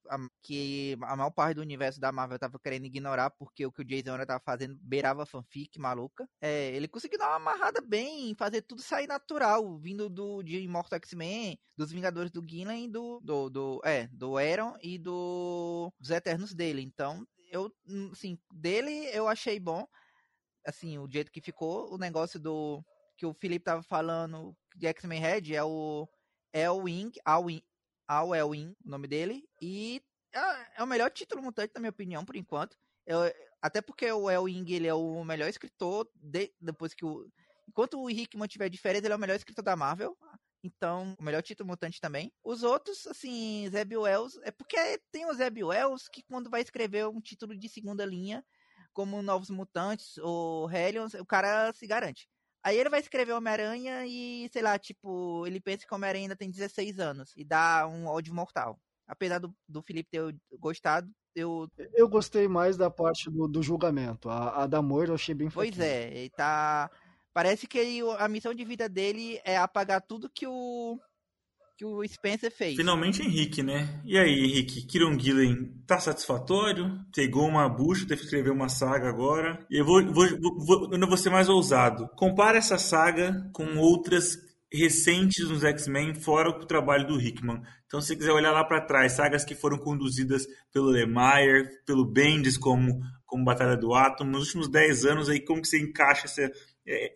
que a maior parte do universo da Marvel tava querendo ignorar, porque o que o Jason Aaron tava fazendo beirava fanfic maluca. É, ele conseguiu dar uma amarrada bem, fazer tudo sair natural, vindo do de Immortal X-Men, dos Vingadores do Gillen do, do, do, é, do Aaron e do, dos Eternos dele. Então, eu, assim, dele eu achei bom, assim, o jeito que ficou, o negócio do que o Felipe tava falando de X-Men Red é o Elwing, Alwing, Al Elwing, o nome dele, e é, é, o melhor título mutante, na minha opinião, por enquanto. Eu, até porque o Elwing, ele é o melhor escritor, de, depois que o... Enquanto o Hickman tiver diferença, ele é o melhor escritor da Marvel. Então, o melhor título mutante também. Os outros, assim, Zeb Wells, é porque tem o Zeb Wells que quando vai escrever um título de segunda linha, como Novos Mutantes ou Hellions, o cara se garante. Aí ele vai escrever Homem-Aranha e, sei lá, tipo, ele pensa que Homem-Aranha ainda tem 16 anos e dá um ódio mortal. Apesar do, do Felipe ter gostado, eu. Eu gostei mais da parte do, do julgamento. A, a da Moira eu achei bem Pois é, ele tá. Parece que ele, a missão de vida dele é apagar tudo que o que o Spencer fez. Finalmente Henrique, né? E aí, Henrique, Kieron Gillen tá satisfatório? Pegou uma bucha, teve que escrever uma saga agora. E eu vou, vou, vou, eu não vou ser mais ousado. Compara essa saga com outras recentes nos X-Men, fora o trabalho do Hickman. Então, se você quiser olhar lá para trás, sagas que foram conduzidas pelo Lemire, pelo Bendis como, como Batalha do Átomo, nos últimos 10 anos, aí como que você encaixa essa,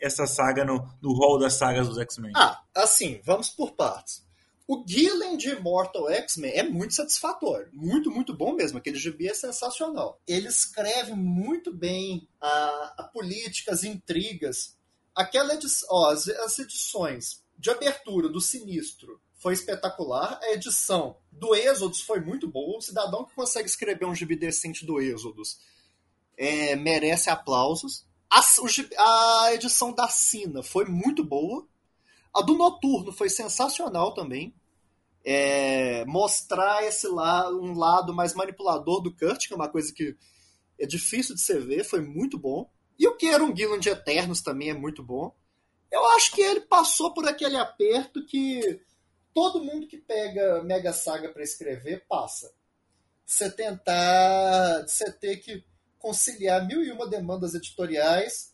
essa saga no, no hall das sagas dos X-Men? Ah, assim, vamos por partes. O Gillen de Immortal X-Men é muito satisfatório. Muito, muito bom mesmo. Aquele gibi é sensacional. Ele escreve muito bem a, a política, as intrigas. Aquela edição, ó, as, as edições de abertura do Sinistro foi espetacular. A edição do Êxodos foi muito boa. O cidadão que consegue escrever um gibi decente do Êxodos é, merece aplausos. A, a edição da Sina foi muito boa. A do Noturno foi sensacional também. É, mostrar esse lado, um lado mais manipulador do Kurt, que é uma coisa que é difícil de se ver, foi muito bom. E o que era um Gillen de Eternos também é muito bom. Eu acho que ele passou por aquele aperto que todo mundo que pega Mega Saga para escrever passa. Você tentar, você ter que conciliar mil e uma demandas editoriais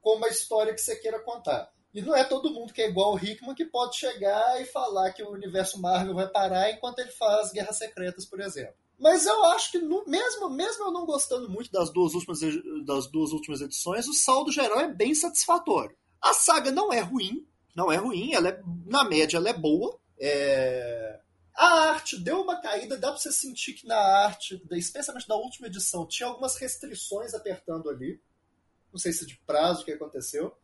com uma história que você queira contar. E não é todo mundo que é igual o Hickman que pode chegar e falar que o universo Marvel vai parar enquanto ele faz Guerras Secretas, por exemplo. Mas eu acho que, no, mesmo, mesmo eu não gostando muito das duas, últimas, das duas últimas edições, o saldo geral é bem satisfatório. A saga não é ruim, não é ruim, ela é, na média ela é boa. É... A arte deu uma caída, dá pra você sentir que na arte, especialmente na última edição, tinha algumas restrições apertando ali. Não sei se de prazo que aconteceu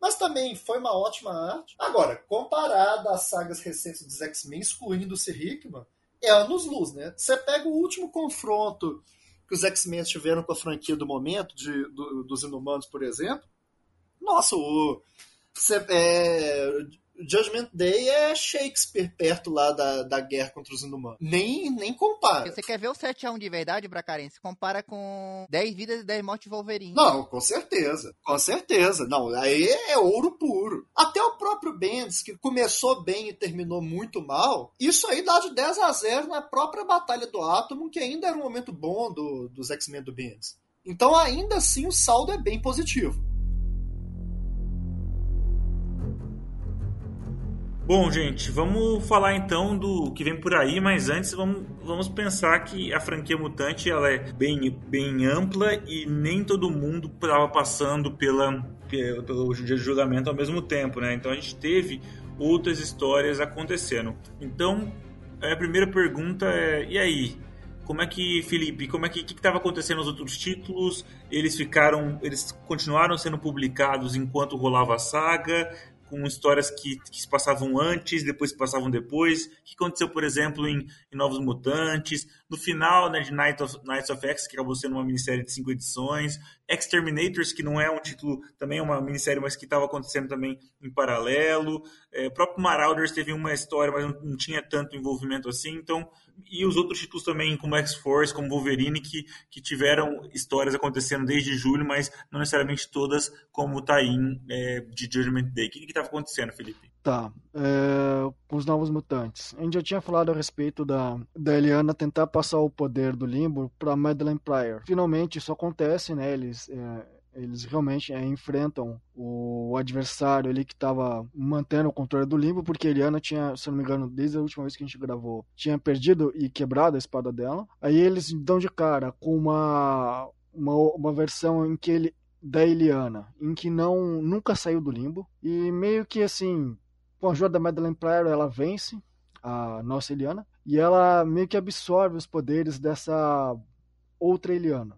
mas também foi uma ótima arte. Agora, comparada às sagas recentes dos X-Men, excluindo-se Hickman, é anos-luz, né? Você pega o último confronto que os X-Men tiveram com a franquia do momento, de, do, dos Inumanos, por exemplo. Nossa, o. Você, é, Judgment Day é Shakespeare perto lá da, da guerra contra os inumanos. Nem, nem compara. Você quer ver o 7x1 de verdade, Bracarense? Compara com 10 vidas e 10 mortes de Wolverine. Não, com certeza. Com certeza. Não, aí é ouro puro. Até o próprio Bendis, que começou bem e terminou muito mal, isso aí dá de 10 a 0 na própria Batalha do Átomo, que ainda era um momento bom do, dos X-Men do Bendis. Então, ainda assim, o saldo é bem positivo. Bom, gente, vamos falar então do que vem por aí, mas antes vamos, vamos pensar que a franquia Mutante ela é bem, bem ampla e nem todo mundo estava passando pela, pelo julgamento ao mesmo tempo, né? Então a gente teve outras histórias acontecendo. Então, a primeira pergunta é: e aí? Como é que, Felipe, como é que estava acontecendo nos outros títulos? Eles ficaram, eles continuaram sendo publicados enquanto rolava a saga? Com histórias que, que se passavam antes, depois se passavam depois. Que aconteceu, por exemplo, em, em Novos Mutantes. No final né, de Night of, Knights of X, que acabou sendo uma minissérie de cinco edições. Exterminators, que não é um título, também é uma minissérie, mas que estava acontecendo também em paralelo. É, o próprio Marauders teve uma história, mas não, não tinha tanto envolvimento assim. Então, e os outros títulos também, como X-Force, como Wolverine, que, que tiveram histórias acontecendo desde julho, mas não necessariamente todas como o Tain é, de Judgment Day. O que estava acontecendo, Felipe? Tá. É, os Novos Mutantes. A gente já tinha falado a respeito da, da Eliana tentar passar o poder do Limbo para Madeleine Pryor. Finalmente isso acontece, né? Eles. É, eles realmente é, enfrentam o adversário ali que estava mantendo o controle do limbo, porque a Eliana tinha, se não me engano, desde a última vez que a gente gravou, tinha perdido e quebrado a espada dela. Aí eles dão de cara com uma, uma, uma versão em que ele da Eliana, em que não nunca saiu do limbo e meio que assim, com a ajuda da Madeleine Pryor, ela vence a nossa Eliana e ela meio que absorve os poderes dessa outra Eliana.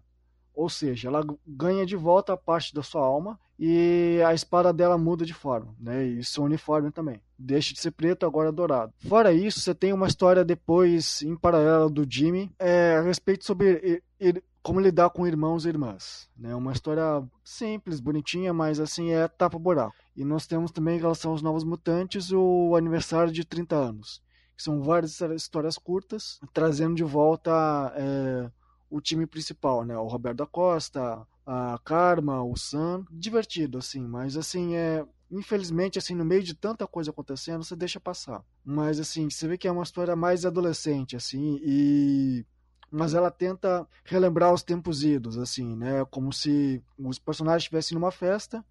Ou seja, ela ganha de volta a parte da sua alma e a espada dela muda de forma, né? E seu uniforme também. Deixa de ser preto, agora é dourado. Fora isso, você tem uma história depois, em paralelo, do Jimmy, é, a respeito sobre ele, como lidar com irmãos e irmãs. Né? Uma história simples, bonitinha, mas assim é tapa-buraco. E nós temos também, em relação aos Novos Mutantes, o aniversário de 30 anos. Que são várias histórias curtas, trazendo de volta é, o time principal, né? O Roberto da Costa, a Karma, o Sam, divertido assim, mas assim é infelizmente assim no meio de tanta coisa acontecendo, você deixa passar. Mas assim, você vê que é uma história mais adolescente assim e mas ela tenta relembrar os tempos idos assim, né? Como se os personagens estivessem numa festa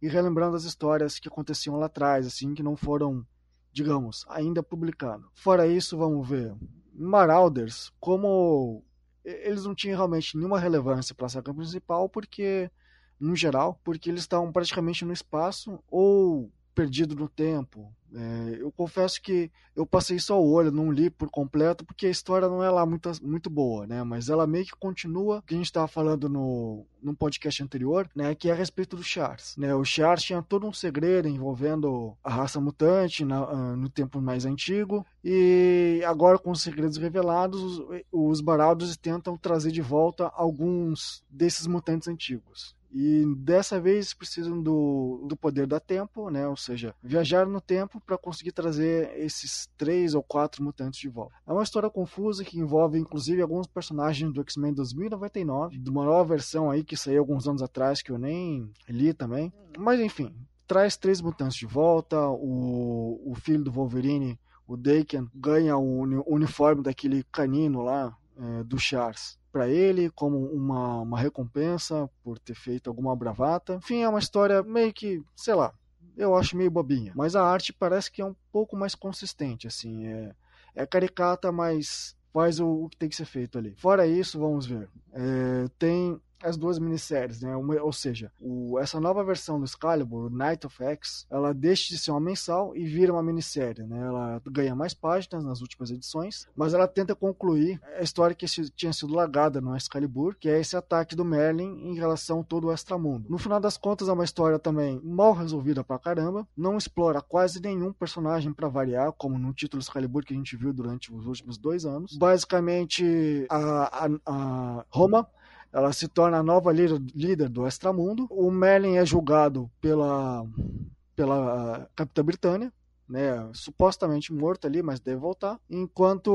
e relembrando as histórias que aconteciam lá atrás, assim, que não foram, digamos, ainda publicadas. Fora isso, vamos ver Marauders, como eles não tinham realmente nenhuma relevância para a saga principal, porque, no geral, porque eles estavam praticamente no espaço ou perdido no tempo, é, eu confesso que eu passei só o olho, não li por completo, porque a história não é lá muito, muito boa, né? Mas ela meio que continua o que a gente estava falando no, no podcast anterior, né? Que é a respeito do Charles, né? O Charles tinha todo um segredo envolvendo a raça mutante na, uh, no tempo mais antigo, e agora com os segredos revelados, os, os Baraldos tentam trazer de volta alguns desses mutantes antigos. E dessa vez precisam do, do poder da tempo, né? Ou seja, viajar no tempo para conseguir trazer esses três ou quatro mutantes de volta. É uma história confusa que envolve inclusive alguns personagens do X-Men 2099, de uma nova versão aí que saiu alguns anos atrás que eu nem li também. Mas enfim, traz três mutantes de volta, o, o filho do Wolverine, o Daken, ganha o uniforme daquele canino lá, é, do Charles para ele como uma, uma recompensa por ter feito alguma bravata. Enfim, é uma história meio que, sei lá, eu acho meio bobinha. Mas a arte parece que é um pouco mais consistente, assim. É, é caricata, mas faz o, o que tem que ser feito ali. Fora isso, vamos ver. É, tem as duas minisséries, né? Uma, ou seja, o, essa nova versão do Excalibur, Night of X, ela deixa de ser uma mensal e vira uma minissérie, né? Ela ganha mais páginas nas últimas edições, mas ela tenta concluir a história que tinha sido largada no Excalibur, que é esse ataque do Merlin em relação a todo o extramundo. No final das contas, é uma história também mal resolvida pra caramba, não explora quase nenhum personagem para variar, como no título Excalibur que a gente viu durante os últimos dois anos. Basicamente, a, a, a Roma ela se torna a nova líder, do Extramundo. O Merlin é julgado pela, pela Capitã Britânia né, supostamente morto ali, mas deve voltar. Enquanto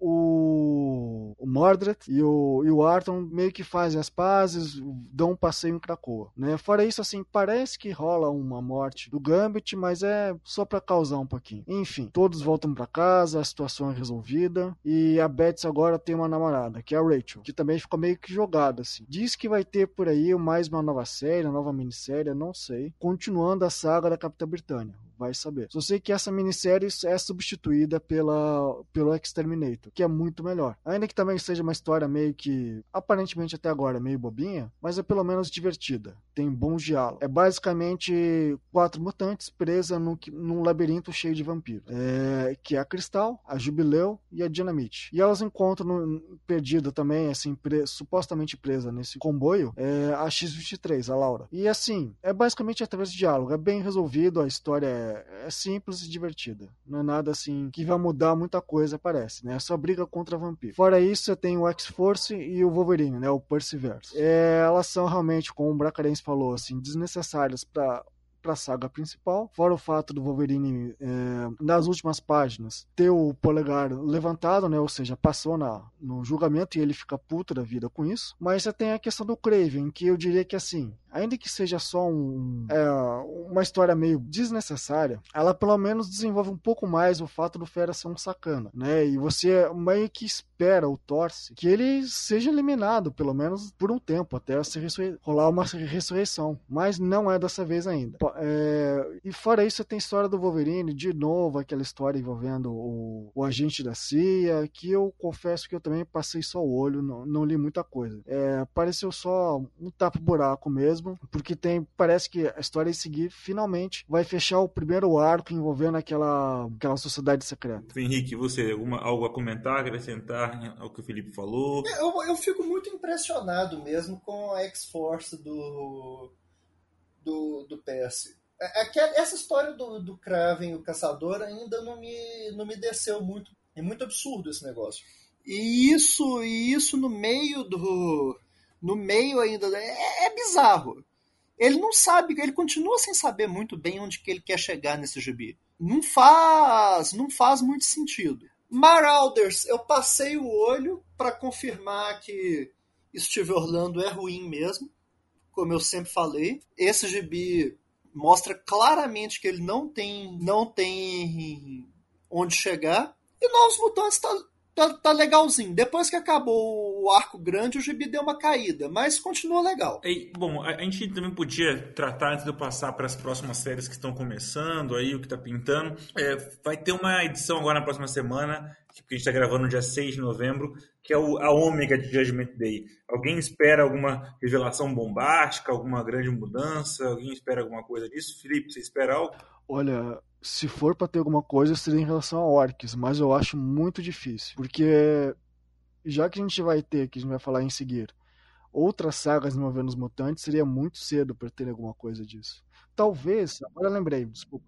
o, o Mordred e o, e o Arthur meio que fazem as pazes, dão um passeio em Krakoa. Né? Fora isso, assim, parece que rola uma morte do Gambit, mas é só para causar um pouquinho. Enfim, todos voltam para casa, a situação é resolvida e a Betsy agora tem uma namorada, que é a Rachel, que também ficou meio que jogada assim. Diz que vai ter por aí mais uma nova série, uma nova minissérie, não sei, continuando a saga da Capitã Britânia vai saber. Só sei que essa minissérie é substituída pela, pelo Exterminator, que é muito melhor. Ainda que também seja uma história meio que, aparentemente até agora, meio bobinha, mas é pelo menos divertida. Tem bons diálogos. É basicamente quatro mutantes presas num, num labirinto cheio de vampiros. É, que é a Cristal, a Jubileu e a Dinamite. E elas encontram perdida também, assim, pre, supostamente presa nesse comboio, é a X-23, a Laura. E assim, é basicamente através de diálogo. É bem resolvido, a história é, é simples e divertida. Não é nada assim que vai mudar muita coisa, parece, né? É só briga contra vampiro. Fora isso, você tem o X-Force e o Wolverine, né? O Perseverance. É, elas são realmente, como o Bracarense falou, assim, desnecessárias para para a saga principal, fora o fato do Wolverine é, nas últimas páginas ter o polegar levantado, né, ou seja, passou na, no julgamento e ele fica puto da vida com isso. Mas você tem a questão do Craven, que eu diria que assim, ainda que seja só um, é, uma história meio desnecessária, ela pelo menos desenvolve um pouco mais o fato do Fera ser um sacana, né? E você meio que espera ou torce que ele seja eliminado, pelo menos por um tempo, até se rolar uma ressurreição. Mas não é dessa vez ainda. É, e fora isso, tem a história do Wolverine, de novo, aquela história envolvendo o, o agente da CIA, que eu confesso que eu também passei só o olho, não, não li muita coisa. É, pareceu só um tapa-buraco mesmo, porque tem, parece que a história em seguir finalmente vai fechar o primeiro arco envolvendo aquela, aquela sociedade secreta. Henrique, você, alguma, algo a comentar, acrescentar ao que o Felipe falou? Eu, eu fico muito impressionado mesmo com a X-Force do do, do PS. É, é essa história do, do Kraven, o caçador, ainda não me, não me desceu muito. É muito absurdo esse negócio. E isso, e isso no meio do. No meio ainda. É, é bizarro. Ele não sabe, ele continua sem saber muito bem onde que ele quer chegar nesse gibi. Não faz, não faz muito sentido. Marauders, eu passei o olho para confirmar que Steve Orlando é ruim mesmo como eu sempre falei. Esse gibi mostra claramente que ele não tem, não tem onde chegar. E Novos Mutantes tá, tá, tá, legalzinho. Depois que acabou o arco grande, o gibi deu uma caída, mas continua legal. E, bom, a, a, gente também podia tratar, antes de eu passar para as próximas séries que estão começando, aí o que está pintando. É, vai ter uma edição agora na próxima semana, que a gente está gravando no dia 6 de novembro, que é o, a ômega de Judgment Day. Alguém espera alguma revelação bombástica, alguma grande mudança? Alguém espera alguma coisa disso? Felipe, você espera algo? Olha, se for para ter alguma coisa, seria em relação a orcs, mas eu acho muito difícil. Porque já que a gente vai ter, que a gente vai falar em seguir, outras sagas envolvendo os mutantes, seria muito cedo para ter alguma coisa disso. Talvez, agora lembrei, desculpa.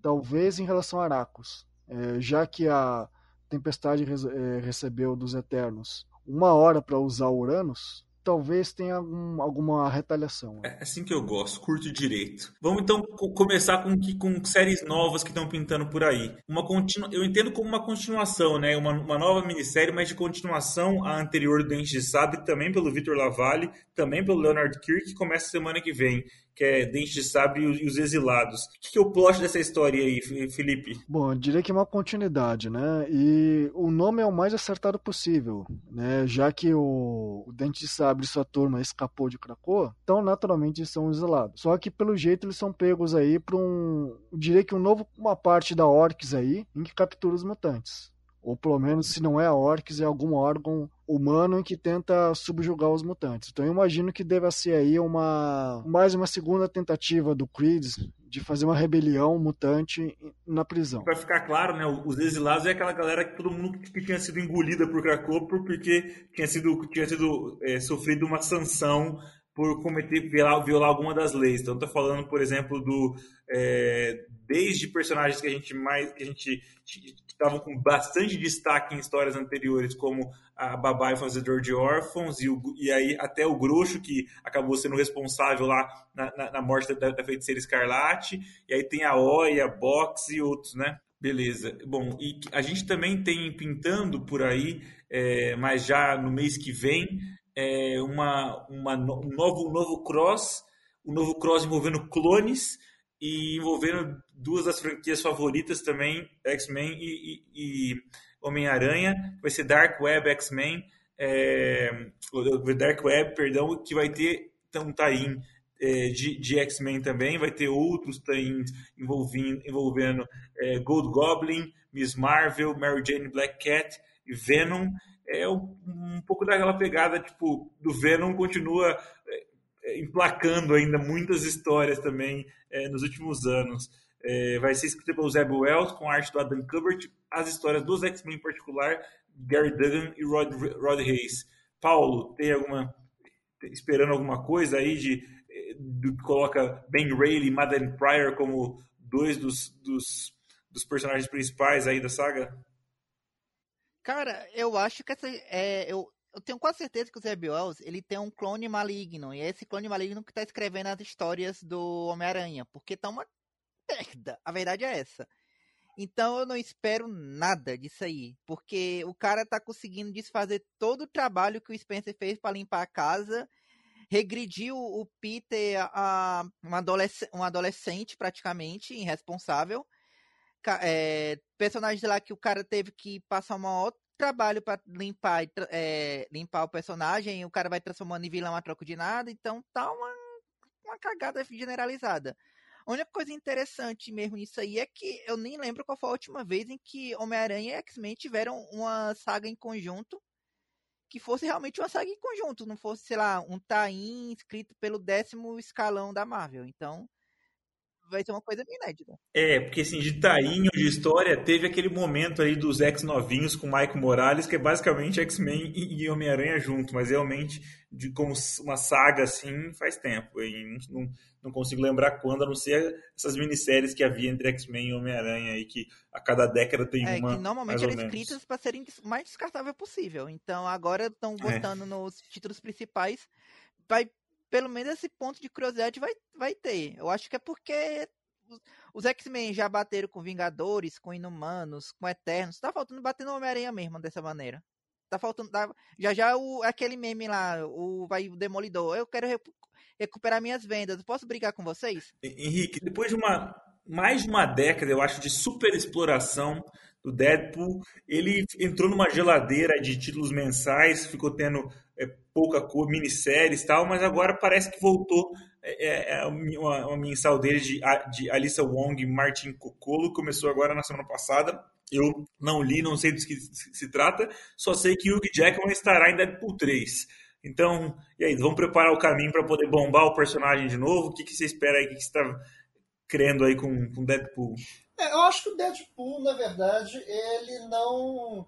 Talvez em relação a Aracos. É, já que a Tempestade é, recebeu dos Eternos uma hora para usar Uranus, talvez tenha algum, alguma retaliação. É assim que eu gosto, curto direito. Vamos então começar com, com séries novas que estão pintando por aí. Uma continu... Eu entendo como uma continuação, né? Uma, uma nova minissérie, mas de continuação à anterior do Dente de Sabre, também pelo Victor Lavalle, também pelo Leonard Kirk, que começa semana que vem que é Dente de Sabre e os Exilados. O que é o plot dessa história aí, Felipe? Bom, eu diria que é uma continuidade, né? E o nome é o mais acertado possível, né? Já que o, Dente de Sabre e sua turma escapou de Krakoa, então naturalmente são exilados. Só que pelo jeito eles são pegos aí para um, eu diria que um novo, uma parte da Orcs aí, em que captura os mutantes. Ou pelo menos, se não é a Orcs, é algum órgão humano que tenta subjugar os mutantes. Então eu imagino que deva ser aí uma mais uma segunda tentativa do Creed de fazer uma rebelião mutante na prisão. Para ficar claro, né, os exilados é aquela galera que todo mundo que tinha sido engolida por Krakow porque tinha sido tinha sido é, sofrido uma sanção por cometer violar, violar alguma das leis. Então, estou falando, por exemplo, do é, desde personagens que a gente mais que a gente estavam com bastante destaque em histórias anteriores, como a Babá e Fazedor de Órfãos, e, o, e aí até o Groxo, que acabou sendo responsável lá na, na, na morte da, da, feiticeira Escarlate, e aí tem a Oia, Box e outros, né? Beleza. Bom, e a gente também tem pintando por aí, é, mas já no mês que vem, é, uma, uma, um, novo, um novo cross, um novo cross envolvendo clones e envolvendo duas das franquias favoritas também, X-Men e, e, e Homem-Aranha, vai ser Dark Web X-Men, é, Dark Web, perdão, que vai ter um tie é, de, de X-Men também, vai ter outros tains envolvendo, envolvendo é, Gold Goblin, Miss Marvel, Mary Jane Black Cat e Venom. É um, um pouco daquela pegada, tipo, do Venom continua emplacando ainda muitas histórias também é, nos últimos anos. É, vai ser escrito pelo Zeb Wells, com arte do Adam Kubert, as histórias dos X-Men em particular, Gary Duggan e Rod, Rod Hayes. Paulo, tem alguma esperando alguma coisa aí de, de coloca Ben Reilly e Madeline Pryor como dois dos, dos, dos, personagens principais aí da saga? Cara, eu acho que essa é, eu, eu tenho quase certeza que o Zeb Wells ele tem um clone maligno e é esse clone maligno que está escrevendo as histórias do Homem-Aranha, porque tá uma [LAUGHS] merda. A verdade é essa. Então eu não espero nada disso aí, porque o cara tá conseguindo desfazer todo o trabalho que o Spencer fez para limpar a casa, regrediu o Peter a um, adolesc um adolescente praticamente irresponsável, é, personagem lá que o cara teve que passar um maior trabalho para limpar é, limpar o personagem, o cara vai transformando em vilão a troco de nada, então tá uma, uma cagada generalizada. A única coisa interessante mesmo nisso aí é que eu nem lembro qual foi a última vez em que Homem-Aranha e X-Men tiveram uma saga em conjunto que fosse realmente uma saga em conjunto, não fosse, sei lá, um tain escrito pelo décimo escalão da Marvel. Então, vai ser uma coisa inédita. É, porque assim, de tainho de história, teve aquele momento aí dos X novinhos com Mike Morales, que é basicamente X-Men e Homem-Aranha junto, mas realmente, de como uma saga assim, faz tempo. E não, não consigo lembrar quando, a não ser essas minisséries que havia entre X-Men e Homem-Aranha aí, que a cada década tem é, uma. Que normalmente eram escritas para serem o mais descartável possível. Então agora estão é. botando é. nos títulos principais. Vai pelo menos esse ponto de curiosidade vai, vai ter. Eu acho que é porque os X-Men já bateram com Vingadores, com Inumanos, com Eternos. Tá faltando bater no Homem-Aranha mesmo dessa maneira. Tá faltando. Tá, já já o, aquele meme lá, o, vai o Demolidor. Eu quero recuperar minhas vendas. Posso brigar com vocês? Henrique, depois de uma mais de uma década, eu acho, de super exploração do Deadpool, ele entrou numa geladeira de títulos mensais, ficou tendo é, pouca cor, minisséries e tal, mas agora parece que voltou é, é, é uma, uma mensal dele de, de Alissa Wong e Martin Coccolo, começou agora na semana passada. Eu não li, não sei do que se trata, só sei que Hugh Jackman estará em Deadpool 3. Então, e aí, vamos preparar o caminho para poder bombar o personagem de novo? O que, que você espera aí? O que, que você está crendo aí com, com Deadpool? É, eu acho que o Deadpool, na verdade, ele não.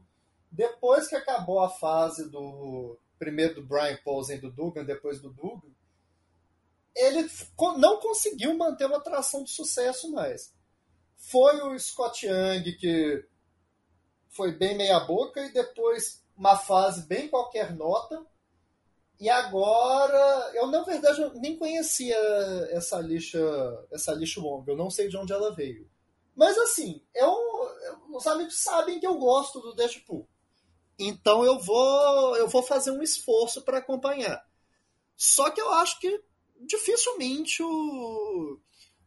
Depois que acabou a fase do primeiro do Brian Posey do Dugan, depois do Dugan, ele não conseguiu manter uma atração de sucesso mais. Foi o Scott Young que foi bem meia boca e depois uma fase bem qualquer nota. E agora, eu na verdade eu nem conhecia essa lixa, essa lixa longa, eu não sei de onde ela veio. Mas assim, eu, os amigos sabem que eu gosto do Deadpool. Então eu vou eu vou fazer um esforço para acompanhar. Só que eu acho que dificilmente o,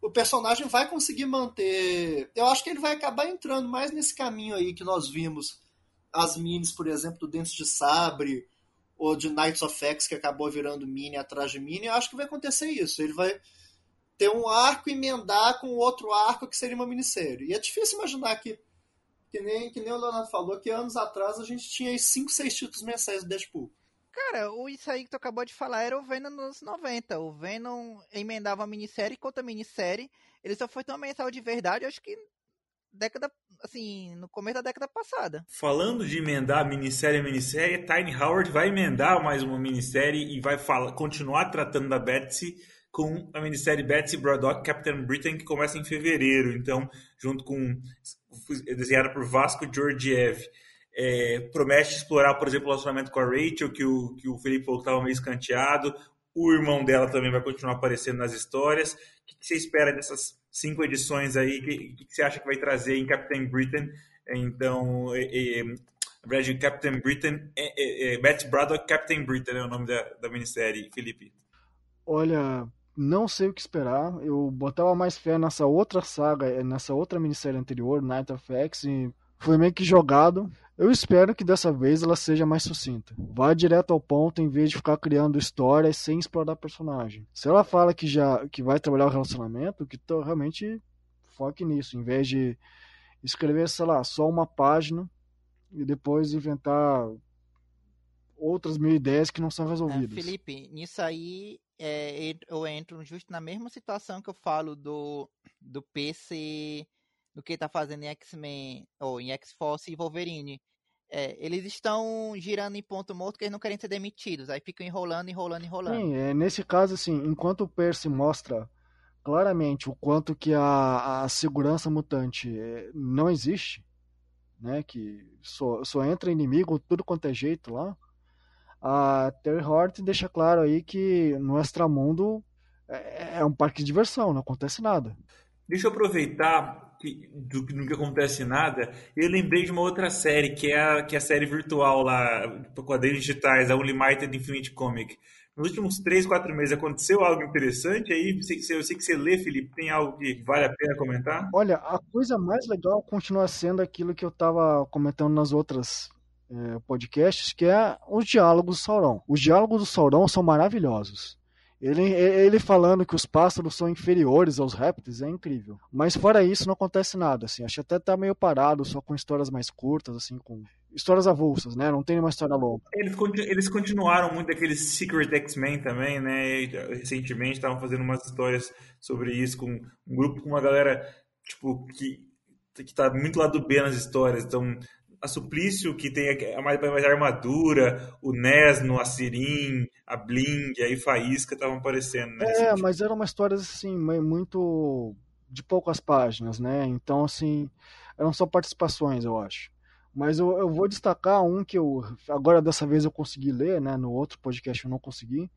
o personagem vai conseguir manter. Eu acho que ele vai acabar entrando mais nesse caminho aí que nós vimos as minis, por exemplo, do Dentes de Sabre ou de Knights of X que acabou virando mini atrás de mini. Eu acho que vai acontecer isso. Ele vai ter um arco e emendar com outro arco que seria uma minissérie. E é difícil imaginar que que nem, que nem o Leonardo falou, que anos atrás a gente tinha 5, 6 títulos mensais do Deadpool. Cara, o, isso aí que tu acabou de falar era o Venom nos 90. O Venom emendava a minissérie contra a minissérie. Ele só foi tão mensal de verdade, acho que década, assim, no começo da década passada. Falando de emendar minissérie a minissérie, Tiny Howard vai emendar mais uma minissérie e vai falar, continuar tratando da Betsy com a minissérie Betsy Braddock Captain Britain, que começa em fevereiro, então, junto com. desenhada por Vasco Georgiev. É, promete explorar, por exemplo, o relacionamento com a Rachel, que o, que o Felipe falou que estava meio escanteado. O irmão dela também vai continuar aparecendo nas histórias. O que, que você espera dessas cinco edições aí? O que, que, você acha que vai trazer em Captain Britain? Então, é, é, na verdade, Captain Britain, é, é, é, Betsy Braddock Captain Britain é o nome da, da minissérie, Felipe. Olha, não sei o que esperar. Eu botava mais fé nessa outra saga, nessa outra minissérie anterior, Night of X, e foi meio que jogado. Eu espero que dessa vez ela seja mais sucinta. Vá direto ao ponto em vez de ficar criando histórias sem explorar personagem. Se ela fala que já que vai trabalhar o relacionamento, que realmente foque nisso, em vez de escrever, sei lá, só uma página e depois inventar outras mil ideias que não são resolvidas. É, Felipe, nisso aí é, eu entro justo na mesma situação que eu falo do, do PC do que tá fazendo em X-Men, ou em X-Force e Wolverine. É, eles estão girando em ponto morto que eles não querem ser demitidos, aí ficam enrolando, enrolando, enrolando. Sim, é, nesse caso, assim, enquanto o Percy mostra claramente o quanto que a, a segurança mutante é, não existe, né, que só, só entra inimigo tudo quanto é jeito lá, a Terry Hort deixa claro aí que no extramundo é, é um parque de diversão, não acontece nada. Deixa eu aproveitar que, do que nunca acontece nada, eu lembrei de uma outra série, que é a, que é a série virtual lá, quadrinhos digitais, a Unlimited Infinite Comic. Nos últimos 3, 4 meses aconteceu algo interessante aí? Eu sei que você lê, Felipe, tem algo que vale a pena comentar? Olha, a coisa mais legal continua sendo aquilo que eu estava comentando nas outras é, podcasts, que é os diálogos do Sauron. Os diálogos do Sauron são maravilhosos. Ele, ele falando que os pássaros são inferiores aos répteis é incrível. Mas fora isso, não acontece nada, assim. Acho até tá meio parado, só com histórias mais curtas, assim, com histórias avulsas, né? Não tem nenhuma história longa. Eles, eles continuaram muito aqueles Secret X-Men também, né? Recentemente estavam fazendo umas histórias sobre isso com um grupo com uma galera, tipo, que que tá muito lá do B nas histórias. Então, a Suplício, que tem a mais, mais armadura, o Nesno, a Sirin, a Bling, aí Faísca estavam aparecendo, né? É, assim, mas eram uma histórias assim, muito de poucas páginas, né? Então, assim, eram só participações, eu acho. Mas eu, eu vou destacar um que eu, agora dessa vez eu consegui ler, né? No outro podcast eu não consegui,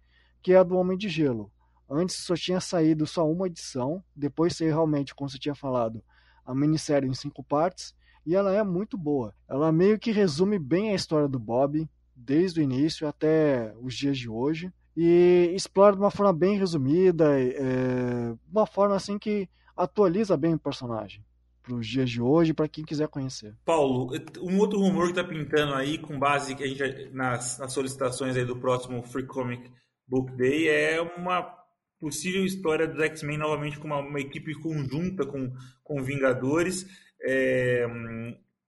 que é a do Homem de Gelo. Antes só tinha saído só uma edição, depois saiu realmente, como você tinha falado, a minissérie em cinco partes, e ela é muito boa. Ela meio que resume bem a história do Bob, desde o início até os dias de hoje, e explora de uma forma bem resumida, é, uma forma assim que atualiza bem o personagem para os dias de hoje, para quem quiser conhecer. Paulo, um outro rumor que está pintando aí, com base que a gente nas, nas solicitações aí do próximo Free Comic Book Day, é uma possível história dos X-Men novamente com uma, uma, equipe conjunta com, com Vingadores. É,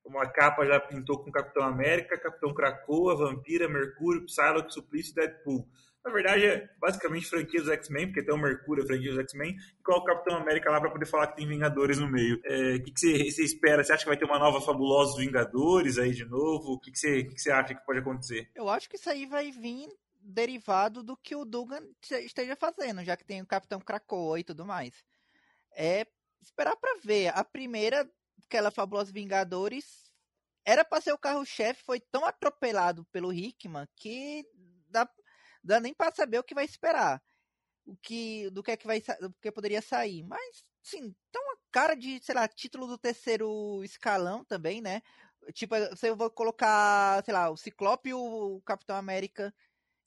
uma capa já pintou com Capitão América, Capitão Krakoa, Vampira, Mercúrio, Psylocke, Suplício e Deadpool. Na verdade, é basicamente franquia dos X-Men, porque tem o Mercúrio, a franquia dos X-Men, e coloca o Capitão América lá para poder falar que tem Vingadores no meio. O é, que, você, espera? Você acha que vai ter uma nova Fabulosos Vingadores aí de novo? O que você acha que pode acontecer? Eu acho que isso aí vai vir derivado do que o Dugan esteja fazendo, já que tem o Capitão Krakoa e tudo mais. É esperar para ver. A primeira aquela fabulosa Vingadores era para ser o carro-chefe, foi tão atropelado pelo Hickman que dá, dá nem para saber o que vai esperar. O que do que é que vai do que poderia sair, mas sim, tão a cara de, sei lá, título do terceiro escalão também, né? Tipo, você vai colocar, sei lá, o Ciclope e o Capitão América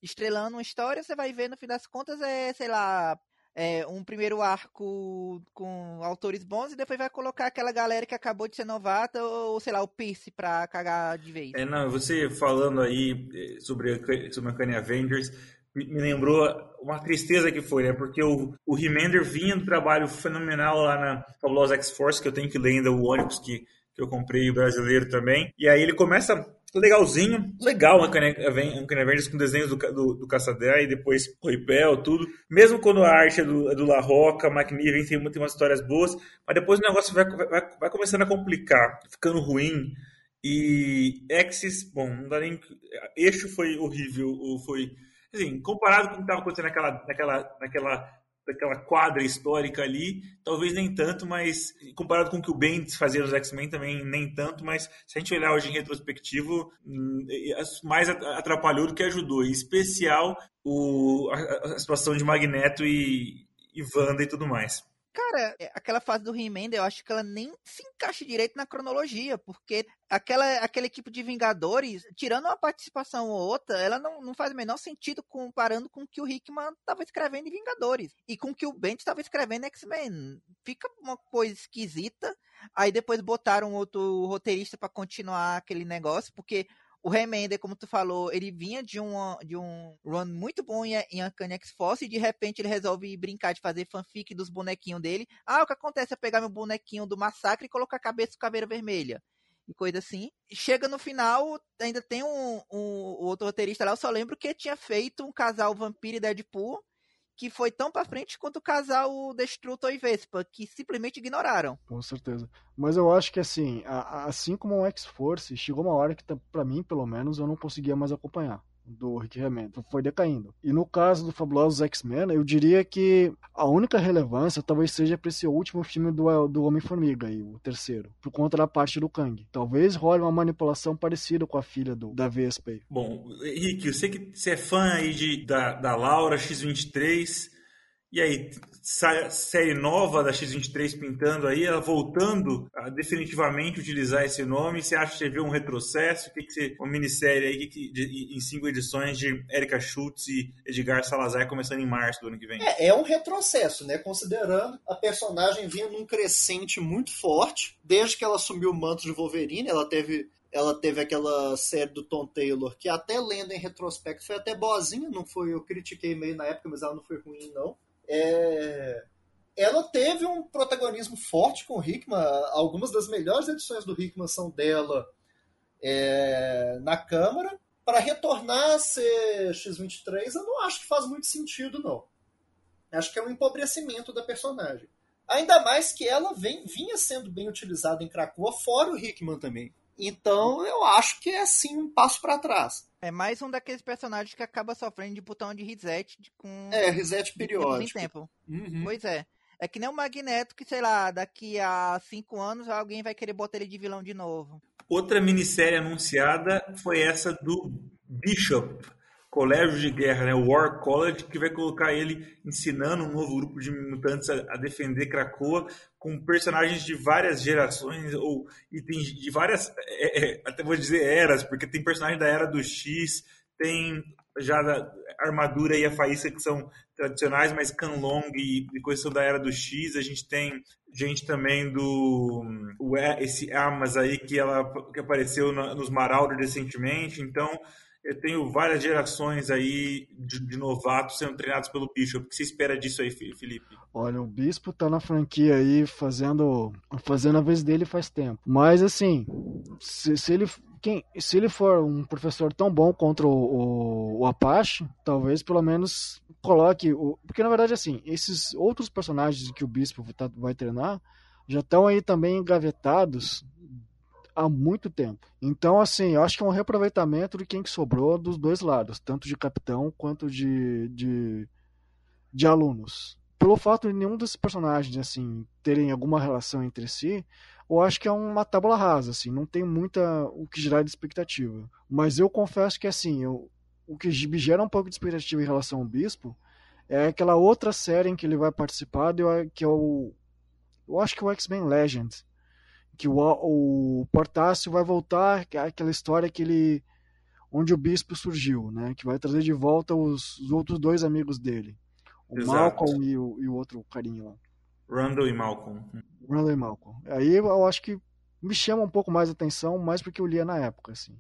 estrelando uma história, você vai ver no fim das contas é, sei lá, é, um primeiro arco com autores bons e depois vai colocar aquela galera que acabou de ser novata ou, sei lá, o Pierce pra cagar de vez. É, não, você falando aí eh, sobre, sobre a Uncanny Avengers, me lembrou uma tristeza que foi, né? Porque o, o Remender vinha do trabalho fenomenal lá na Fabulosa X-Force, que eu tenho que ler ainda o ônibus que, que eu comprei, o brasileiro também. E aí ele começa legalzinho, legal Uncanny Avengers com desenhos do, do, do Caçadé e depois Roipel, tudo. Mesmo quando a arte é do, é do La Roca, McNiven tem, tem umas histórias boas, mas depois o negócio vai, vai, vai começando a complicar, ficando ruim. E Exis, bom, não dá nem. Eixo foi horrível, foi. Assim, comparado com o que estava acontecendo naquela, naquela, naquela daquela quadra histórica ali, talvez nem tanto, mas comparado com o que o Bendis fazia nos X-Men também nem tanto, mas se a gente olhar hoje em retrospectivo, hum, mais atrapalhou do que ajudou, em especial o, a, a situação de Magneto e, e Wanda e tudo mais. Cara, é, aquela fase do He-Man, eu acho que ela nem se encaixa direito na cronologia, porque aquela, aquela equipe de Vingadores, tirando uma participação ou outra, ela não, não faz o menor sentido comparando com o que o Hickman estava escrevendo em Vingadores e com o que o Bendis estava escrevendo em X-Men. Fica uma coisa esquisita. Aí depois botaram outro roteirista para continuar aquele negócio, porque o Remender, como tu falou, ele vinha de, uma, de um run muito bom em, Uncanny X-Force e de repente ele resolve brincar de fazer fanfic dos bonequinhos dele. Ah, o que acontece é pegar meu bonequinho do massacre e colocar a cabeça do caveira vermelha. E coisa assim. Chega no final, ainda tem um, um, um outro roteirista lá, eu só lembro que tinha feito um casal vampiro e Deadpool que foi tão para frente quanto o casal Destrutor e Vespa, que simplesmente ignoraram. Com certeza. Mas eu acho que assim, assim como o X-Force, chegou uma hora que, para mim, pelo menos, eu não conseguia mais acompanhar do Rick Remender. Foi decaindo. E no caso do Fabulosos X-Men, eu diria que a única relevância talvez seja para esse último filme do, do Homem-Formiga, o terceiro, por conta da parte do Kang. Talvez role uma manipulação parecida com a filha do, da VSP. Bom, Rick, eu sei que você é fã aí de, da, da Laura X23. E aí, série nova da X23 pintando aí, ela voltando a definitivamente utilizar esse nome. Você acha que você viu um retrocesso? O que, que você, uma minissérie aí que, de, em cinco edições de Erika Schultz e Edgar Salazar começando em março do ano que vem? É, é um retrocesso, né? Considerando a personagem vinha num crescente muito forte, desde que ela assumiu o manto de Wolverine, ela teve ela teve aquela série do Tom Taylor, que até lendo em retrospecto foi até boazinha, não foi, eu critiquei meio na época, mas ela não foi ruim, não é, ela teve um protagonismo forte com o Hickman. Algumas das melhores edições do Hickman são dela é, na Câmara. Para retornar a ser X-23, eu não acho que faz muito sentido, não. Acho que é um empobrecimento da personagem. Ainda mais que ela vem, vinha sendo bem utilizada em Krakoa, fora o Hickman também. Então eu acho que é sim um passo para trás. É mais um daqueles personagens que acaba sofrendo de botão de reset com. É, reset periódico. Em tempo. Uhum. Pois é. É que nem o Magneto, que sei lá, daqui a cinco anos alguém vai querer botar ele de vilão de novo. Outra minissérie anunciada foi essa do Bishop, colégio de guerra, né, War College, que vai colocar ele ensinando um novo grupo de mutantes a, a defender Krakoa, com personagens de várias gerações, ou e tem de várias, é, é, até vou dizer eras, porque tem personagem da era do X, tem já armadura e a faísca que são tradicionais, mas Kanlong e, e coisas da era do X, a gente tem gente também do o, esse Amas aí que ela que apareceu no, nos Marauder recentemente, então eu tenho várias gerações aí de, de, novatos sendo treinados pelo Bishop. O que você espera disso aí, Felipe? Olha, o Bispo tá na franquia aí fazendo, fazendo a vez dele faz tempo. Mas assim, se, se ele quem, se ele for um professor tão bom contra o, o, o, Apache, talvez pelo menos coloque. O, porque na verdade, assim, esses outros personagens que o Bispo tá, vai treinar já estão aí também engavetados há muito tempo. Então, assim, eu acho que é um reaproveitamento de quem que sobrou dos dois lados, tanto de capitão quanto de, de, de alunos. Pelo fato de nenhum desses personagens, assim, terem alguma relação entre si, eu acho que é uma tábula rasa, assim, não tem muita o que gerar de expectativa. Mas eu confesso que, assim, eu, o que me gera um pouco de expectativa em relação ao Bispo é aquela outra série em que ele vai participar, que é o. Eu acho que é o X-Men Legends que o, o Portácio vai voltar aquela história que ele onde o bispo surgiu, né? Que vai trazer de volta os, os outros dois amigos dele, o Exato. Malcolm e o, e o outro carinho lá. Randall e Malcolm. Randall e Malcolm. Aí eu acho que me chama um pouco mais a atenção, mais porque eu lia na época, assim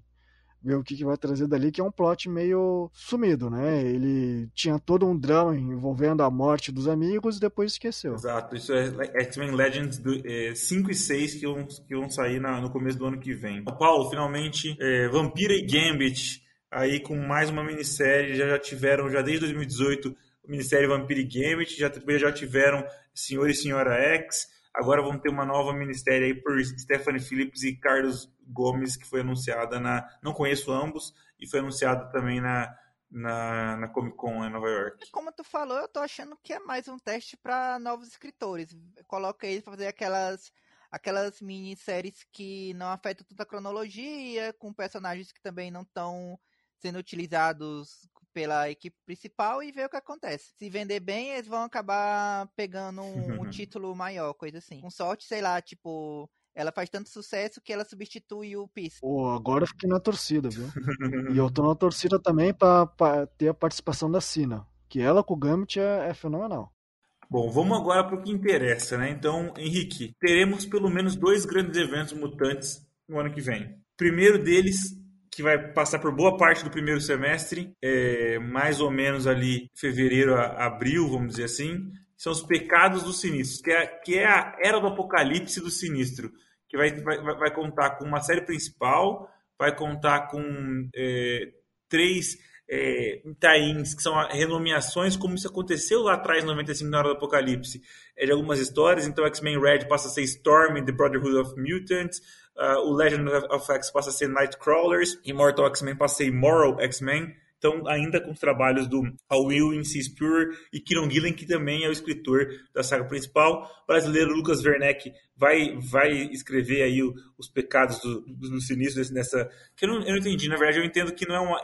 ver o que, que vai trazer dali, que é um plot meio sumido, né? Ele tinha todo um drama envolvendo a morte dos amigos e depois esqueceu. Exato, isso é X-Men Legends do, é, 5 e 6 que vão, que vão sair na, no começo do ano que vem. Paulo, finalmente, é, Vampira e Gambit, aí com mais uma minissérie, já, já tiveram, já desde 2018, minissérie Vampira e Gambit, já, já tiveram Senhor e Senhora X, agora vão ter uma nova minissérie aí por Stephanie Phillips e Carlos Gomes, que foi anunciada na. Não conheço ambos, e foi anunciada também na, na, na Comic Con em Nova York. Como tu falou, eu tô achando que é mais um teste para novos escritores. Coloca eles pra fazer aquelas aquelas minisséries que não afetam toda a cronologia, com personagens que também não estão sendo utilizados pela equipe principal e ver o que acontece. Se vender bem, eles vão acabar pegando um, um [LAUGHS] título maior, coisa assim. Com sorte, sei lá, tipo, ela faz tanto sucesso que ela substitui o Peace. Pô, agora eu fiquei na torcida, viu? [LAUGHS] e eu tô na torcida também pra, pra ter a participação da Sina. Que ela com o Gambit é, é fenomenal. Bom, vamos agora para o que interessa, né? Então, Henrique, teremos pelo menos dois grandes eventos mutantes no ano que vem. O primeiro deles, que vai passar por boa parte do primeiro semestre, é mais ou menos ali fevereiro a abril, vamos dizer assim, são os pecados dos sinistros, que é, que é a era do apocalipse do sinistro, que vai, vai, vai contar com uma série principal, vai contar com é, três é, tains, que são renomeações, como isso aconteceu lá atrás, em 95, na hora do Apocalipse, é, de algumas histórias. Então, X-Men Red passa a ser Storm the Brotherhood of Mutants, uh, o Legend of X passa a ser Nightcrawlers, Immortal X-Men passa a ser Immoral X-Men, então, ainda com os trabalhos do Will Insispure e Kieron Gillen, que também é o escritor da saga principal. O brasileiro Lucas Werneck vai, vai escrever aí o, os pecados do, do, do sinistro nessa. Que eu não, eu não entendi, na verdade, eu entendo que não é uma.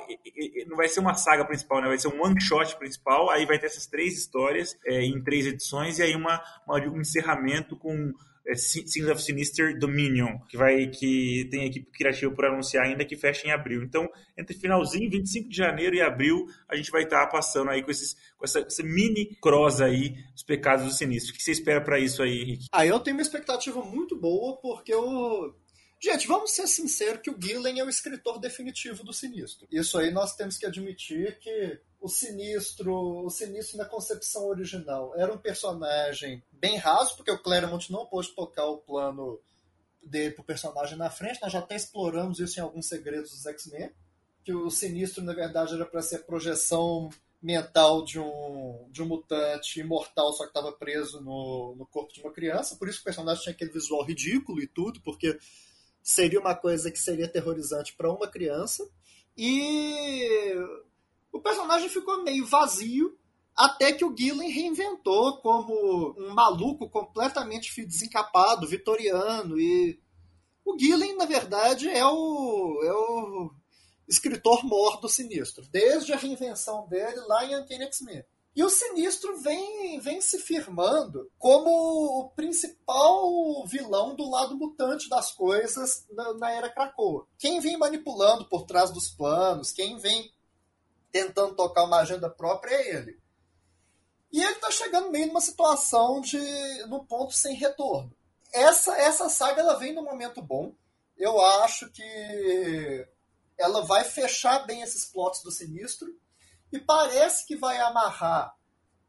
Não vai ser uma saga principal, né? Vai ser um one shot principal. Aí vai ter essas três histórias é, em três edições e aí uma, uma um encerramento com é, Sins of Sinister Dominion, que vai que tem equipe criativa por anunciar ainda que fecha em abril. Então, entre finalzinho, 25 de janeiro e abril, a gente vai estar passando aí com, esses, com essa, essa mini cross aí dos pecados do sinistro. O que você espera para isso aí, Henrique? Ah, eu tenho uma expectativa muito boa, porque eu Gente, vamos ser sinceros que o Gillen é o escritor definitivo do Sinistro. Isso aí nós temos que admitir que o Sinistro, o Sinistro na concepção original, era um personagem bem raso, porque o Claremont não pôde tocar o plano dele pro personagem na frente. Nós já até exploramos isso em alguns segredos dos X-Men, que o Sinistro, na verdade, era para ser a projeção mental de um, de um mutante imortal, só que estava preso no, no corpo de uma criança. Por isso o personagem tinha aquele visual ridículo e tudo, porque seria uma coisa que seria aterrorizante para uma criança. E o personagem ficou meio vazio até que o Gillen reinventou como um maluco completamente desencapado, vitoriano. E o Gillen, na verdade, é o, é o escritor mor do Sinistro, desde a reinvenção dele lá em Uncanny X-Men. E o Sinistro vem, vem se firmando como o principal vilão do lado mutante das coisas na, na era Krakoa. Quem vem manipulando por trás dos planos, quem vem tentando tocar uma agenda própria é ele. E ele está chegando meio numa situação de no ponto sem retorno. Essa essa saga ela vem num momento bom. Eu acho que ela vai fechar bem esses plots do Sinistro e parece que vai amarrar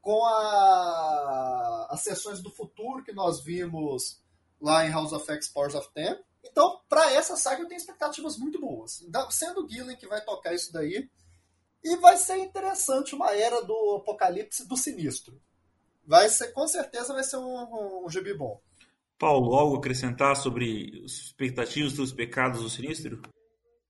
com a, as sessões do futuro que nós vimos lá em House of X Powers of Ten. Então, para essa saga eu tenho expectativas muito boas. Sendo o Gillen que vai tocar isso daí. E vai ser interessante uma era do apocalipse do sinistro. Vai ser, com certeza vai ser um, um, um gibi bom. Paulo, algo a acrescentar sobre as expectativas dos pecados do sinistro?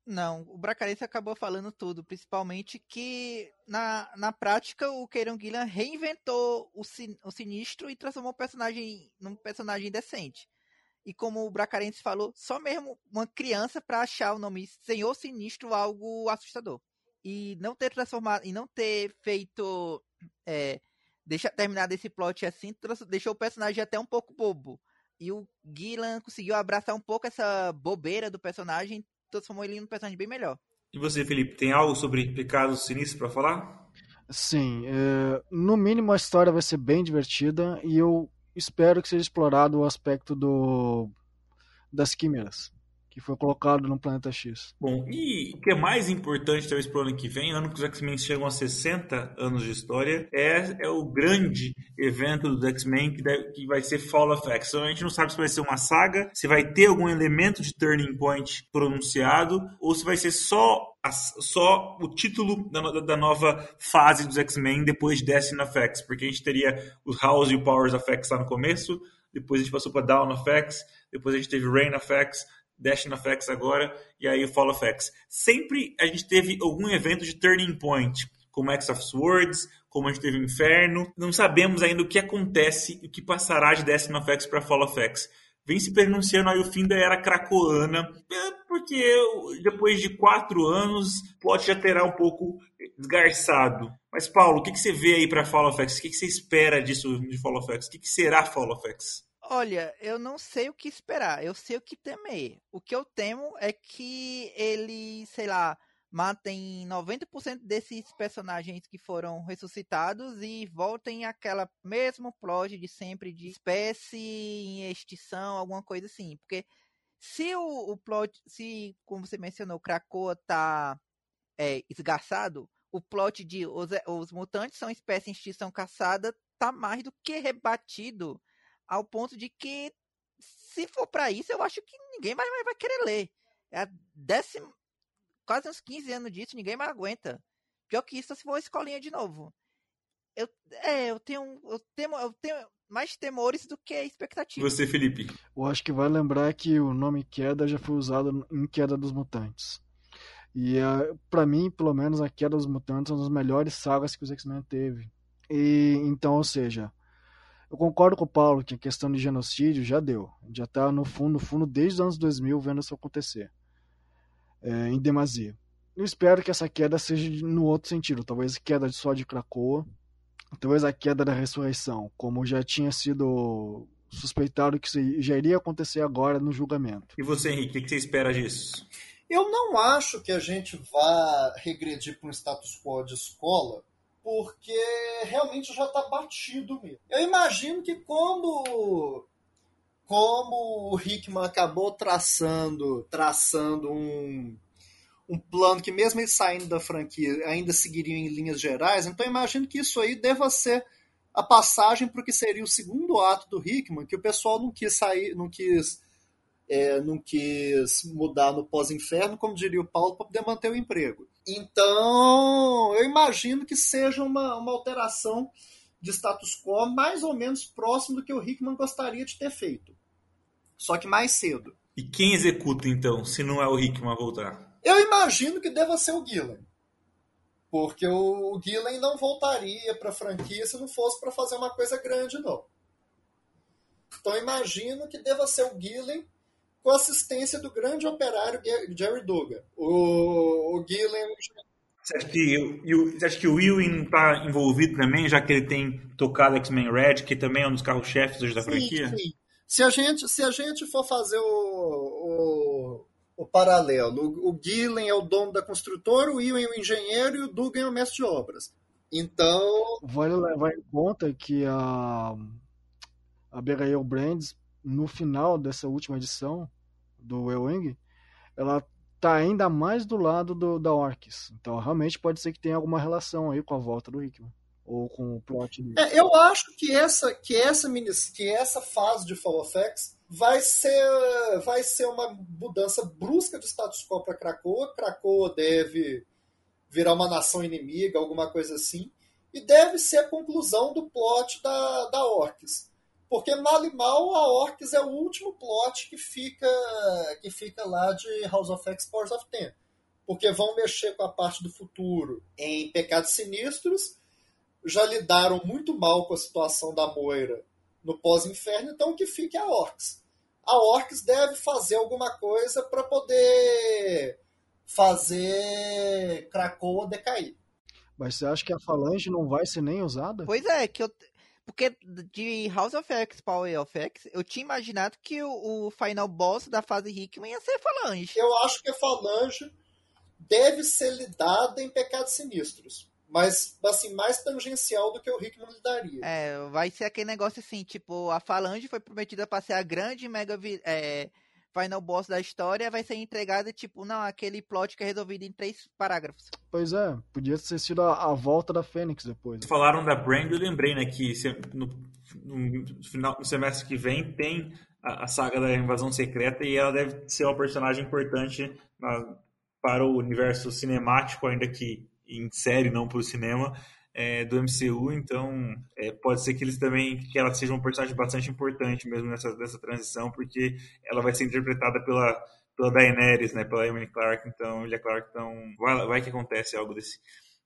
Não, o Bracarense acabou falando tudo, principalmente que na, na prática o Keiron Gillan reinventou o, sin, o sinistro e transformou o personagem num personagem decente. E como o Bracarense falou, só mesmo uma criança para achar o nome Senhor Sinistro algo assustador. E não ter transformado, e não ter feito, é, deixa terminado esse plot assim, deixou o personagem até um pouco bobo. E o Gillan conseguiu abraçar um pouco essa bobeira do personagem, transformou ele em um personagem bem melhor. E você, Felipe, tem algo sobre Pecados Sinistros para falar? Sim, é, no mínimo a história vai ser bem divertida e eu espero que seja explorado o aspecto do das quimeras que foi colocado no Planeta X. Bom, e o que é mais importante talvez para o ano que vem, ano que os X-Men chegam a 60 anos de história, é, é o grande evento dos X-Men que, que vai ser Fall of X. Então a gente não sabe se vai ser uma saga, se vai ter algum elemento de turning point pronunciado, ou se vai ser só só o título da, da nova fase dos X-Men depois de Destiny of X, porque a gente teria os House e o Powers of X lá no começo, depois a gente passou para Down of X, depois a gente teve Reign of X, Of X agora e aí o Fall of X. Sempre a gente teve algum evento de turning point, como X of Swords, como a gente teve o Inferno. Não sabemos ainda o que acontece, o que passará de of X para Fall of X. Vem se pronunciando aí o fim da era cracoana, é, porque depois de quatro anos, o plot já terá um pouco desgarçado. Mas, Paulo, o que, que você vê aí para Fall of X? O que, que você espera disso de Fall of X? O que, que será Fall of X? Olha, eu não sei o que esperar, eu sei o que temer. O que eu temo é que ele, sei lá, matem 90% desses personagens que foram ressuscitados e voltem àquela mesmo plot de sempre de espécie em extinção, alguma coisa assim. Porque se o, o plot, se, como você mencionou, Krakoa tá é, esgarçado, o plot de os, os mutantes são espécie em extinção caçada tá mais do que rebatido ao ponto de que se for para isso, eu acho que ninguém mais vai querer ler. É a décima, quase uns 15 anos disso, ninguém mais aguenta. Pior que isso, se for escolinha de novo. Eu, é, eu tenho, eu tenho, eu tenho mais temores do que expectativa. Você, Felipe? Eu acho que vai lembrar que o nome Queda já foi usado em Queda dos Mutantes. E uh, para mim, pelo menos, a Queda dos Mutantes é uma das melhores sagas que os X-Men teve. E então, ou seja, eu concordo com o Paulo que a questão de genocídio já deu. Já tá no fundo, no fundo desde os anos 2000 vendo isso acontecer é, em demasia. Eu espero que essa queda seja no outro sentido, talvez queda só de Krakoa, talvez a queda da ressurreição, como já tinha sido suspeitado que já iria acontecer agora no julgamento. E você, Henrique, o que você espera disso? Eu não acho que a gente vá regredir para um status quo de escola, porque realmente já está batido mesmo. Eu imagino que como como o Hickman acabou traçando, traçando um, um plano que mesmo ele saindo da franquia ainda seguiria em linhas gerais, então imagino que isso aí deva ser a passagem para o que seria o segundo ato do Hickman, que o pessoal não quis sair, não quis, é, não quis mudar no pós-inferno, como diria o Paulo, para poder manter o emprego. Então, eu imagino que seja uma, uma alteração de status quo mais ou menos próximo do que o Hickman gostaria de ter feito só que mais cedo. E quem executa então, se não é o Hickman voltar? Eu imagino que deva ser o Gillen. Porque o Gillen não voltaria para a franquia se não fosse para fazer uma coisa grande, não. Então imagino que deva ser o Gillen com assistência do grande operário Jerry Dugan. O, o Gillen você acha que, você acha que o Ewing está envolvido também, já que ele tem tocado X-Men Red, que também é um dos carros-chefes hoje da sim, franquia? Sim. Se a gente, se a gente for fazer o, o, o paralelo, o, o Gillen é o dono da construtora, o Ewan é o engenheiro e o Dugan é o mestre de obras. Então. Vale levar em conta que a, a Abigail Brands, no final dessa última edição do Ewing, ela tá ainda mais do lado do, da Orcs. Então realmente pode ser que tenha alguma relação aí com a volta do Hickman ou com o plot. É, eu acho que essa que essa que essa fase de Fall of X vai ser vai ser uma mudança brusca de status quo para Krakoa. Krakoa deve virar uma nação inimiga, alguma coisa assim, e deve ser a conclusão do plot da, da Orcs. Porque mal e mal a Orcs é o último plot que fica que fica lá de House of X Powers of Ten. Porque vão mexer com a parte do futuro em Pecados Sinistros já lidaram muito mal com a situação da Moira no pós-inferno, então que fique a Orcs. A Orcs deve fazer alguma coisa para poder fazer Krakoa decair. Mas você acha que a Falange não vai ser nem usada? Pois é, que eu porque de House of X, Power of X, eu tinha imaginado que o, o final boss da fase Hickman ia ser Falange. Eu acho que a Falange deve ser lidada em Pecados Sinistros mas assim, mais tangencial do que o Rickman lhe daria. É, vai ser aquele negócio assim, tipo, a Falange foi prometida para ser a grande mega é, final boss da história, vai ser entregada, tipo, não, aquele plot que é resolvido em três parágrafos. Pois é, podia ter sido a, a volta da Fênix depois. Falaram da Brand, eu lembrei, né, que no, no, final, no semestre que vem tem a, a, saga da invasão secreta e ela deve ser uma personagem importante na, para o universo cinemático, ainda que em série, não para o cinema, é, do MCU, então é, pode ser que eles também que ela seja um personagem bastante importante mesmo nessa, nessa transição, porque ela vai ser interpretada pela, pela Daenerys, né, pela Emily Clark, então ele é Clark, então vai, vai que acontece algo desse,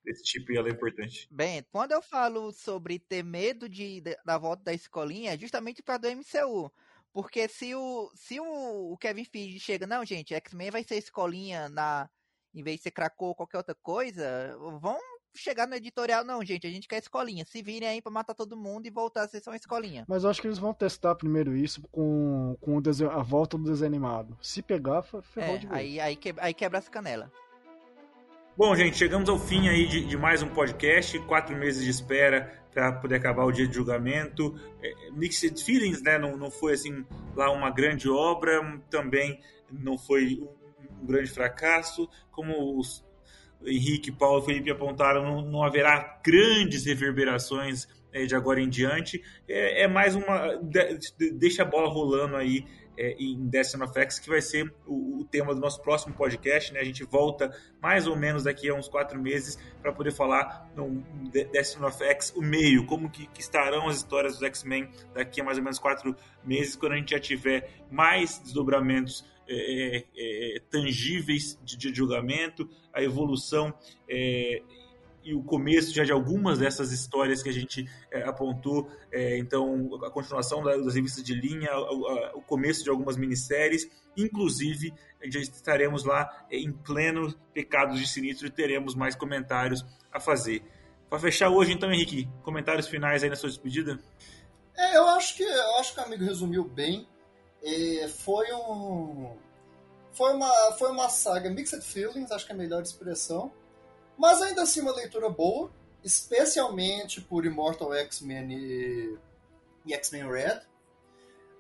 desse tipo e ela é importante. Bem, quando eu falo sobre ter medo de, de da volta da escolinha, é justamente para do MCU. Porque se o, se o, o Kevin Feige chega, não, gente, X-Men vai ser escolinha na, em vez de ser cracou ou qualquer outra coisa, vão chegar no editorial, não, gente, a gente quer escolinha. Se virem aí pra matar todo mundo e voltar a ser só uma escolinha. Mas eu acho que eles vão testar primeiro isso com, com desenho, a volta do desenho animado. Se pegar, ferrou é, de vez. Aí, aí, que, aí quebra essa canela. Bom, gente, chegamos ao fim aí de, de mais um podcast, quatro meses de espera para poder acabar o dia de julgamento. É, Mixed Feelings, né? Não, não foi assim lá uma grande obra, também não foi um, um grande fracasso, como os Henrique, Paulo e Felipe apontaram, não, não haverá grandes reverberações é, de agora em diante. É, é mais uma. De, deixa a bola rolando aí é, em Destiny of X, que vai ser o, o, tema do nosso próximo podcast. Né? A gente volta mais ou menos daqui a uns quatro meses para poder falar no Destiny of X, o meio, como que, que estarão as histórias dos X-Men daqui a mais ou menos quatro meses, quando a gente já tiver mais desdobramentos é, é, é tangíveis de, de, julgamento, a evolução é, e o começo já de algumas dessas histórias que a gente é, apontou. É, então, a continuação das revistas de linha, o, o começo de algumas minisséries, inclusive já estaremos lá em pleno Pecados de Sinistro e teremos mais comentários a fazer. Para fechar hoje, então, Henrique, comentários finais aí na sua despedida? É, eu acho que eu acho que o amigo resumiu bem. É, foi um foi uma foi uma saga mixed feelings, acho que é a melhor expressão mas ainda assim uma leitura boa, especialmente por Immortal X-Men e, e X-Men Red.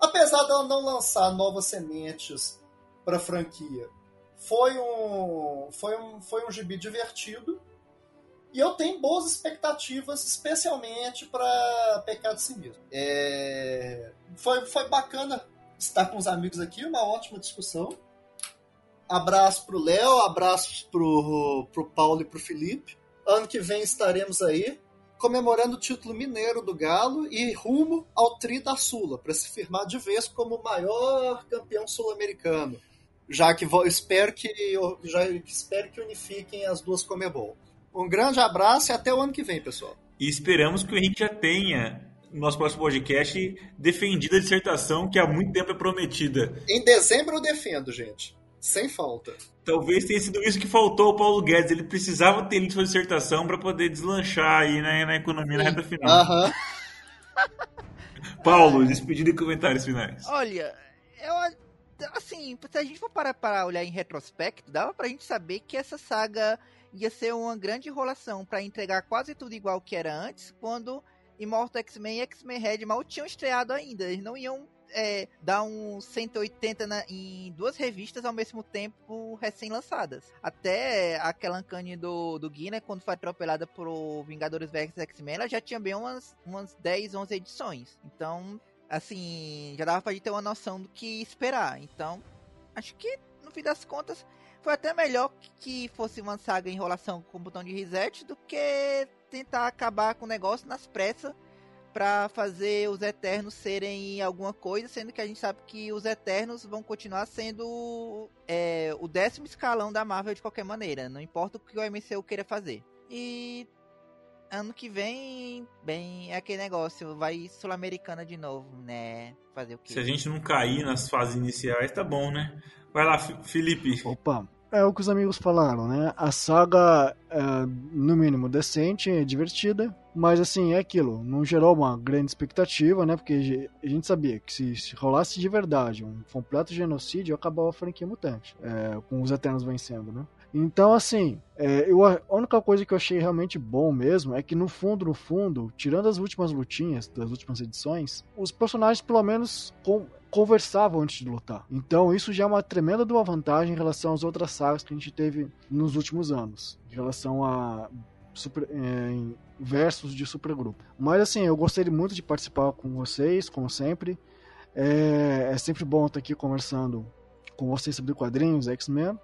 Apesar dela não lançar novas sementes para a franquia, foi um, foi, um, foi um gibi divertido. E eu tenho boas expectativas, especialmente para Pecado Sinistro. É, foi, foi bacana estar com os amigos aqui, uma ótima discussão. Abraço pro Léo, abraço pro, pro Paulo e pro Felipe. Ano que vem estaremos aí comemorando o título mineiro do Galo e rumo ao Tri da Sula, para se firmar de vez como o maior campeão sul-americano. Já que espero que já espero que unifiquem as duas Comebol. Um grande abraço e até o ano que vem, pessoal. E esperamos que o Henrique já tenha no nosso próximo podcast defendido a dissertação que há muito tempo é prometida. Em dezembro eu defendo, gente. Sem falta. Talvez tenha sido isso que faltou ao Paulo Guedes. Ele precisava ter lido sua dissertação para poder deslanchar aí na, na economia Sim. na reta final. [LAUGHS] Paulo, despedido e comentários finais. Olha, eu assim, se a gente for parar para olhar em retrospecto, dava pra gente saber que essa saga ia ser uma grande enrolação para entregar quase tudo igual que era antes, quando Immortal X-Men e X-Men Red mal tinham estreado ainda. Eles não iam é, dar um 180 na, em duas revistas ao mesmo tempo recém-lançadas. Até aquela Uncanny do, do Gui, né, quando foi atropelada por Vingadores vs X-Men, ela já tinha bem umas, umas 10, 11 edições. Então, assim, já dava pra gente ter uma noção do que esperar. Então, acho que, no fim das contas, foi até melhor que fosse uma saga enrolação com o botão de reset do que tentar acabar com o negócio nas pressas para fazer os Eternos serem alguma coisa, sendo que a gente sabe que os Eternos vão continuar sendo é, o décimo escalão da Marvel de qualquer maneira, não importa o que o MCU queira fazer. E ano que vem, bem, é aquele negócio, vai Sul-Americana de novo, né? Fazer o quê? Se a gente não cair nas fases iniciais, tá bom, né? Vai lá, Felipe. Opa, é o que os amigos falaram, né? A saga é, no mínimo, decente, divertida, mas assim, é aquilo, não gerou uma grande expectativa, né? Porque a gente sabia que se, se rolasse de verdade um completo genocídio, acabava a franquia mutante, é, com os Eternos vencendo, né? Então, assim, é, eu, a única coisa que eu achei realmente bom mesmo é que no fundo, no fundo, tirando as últimas lutinhas das últimas edições, os personagens pelo menos com, conversavam antes de lutar. Então isso já é uma tremenda uma vantagem em relação às outras sagas que a gente teve nos últimos anos, em relação a super, é, versos de supergrupo. Mas assim, eu gostaria muito de participar com vocês, como sempre. É, é sempre bom estar aqui conversando com vocês sobre quadrinhos, X-Men.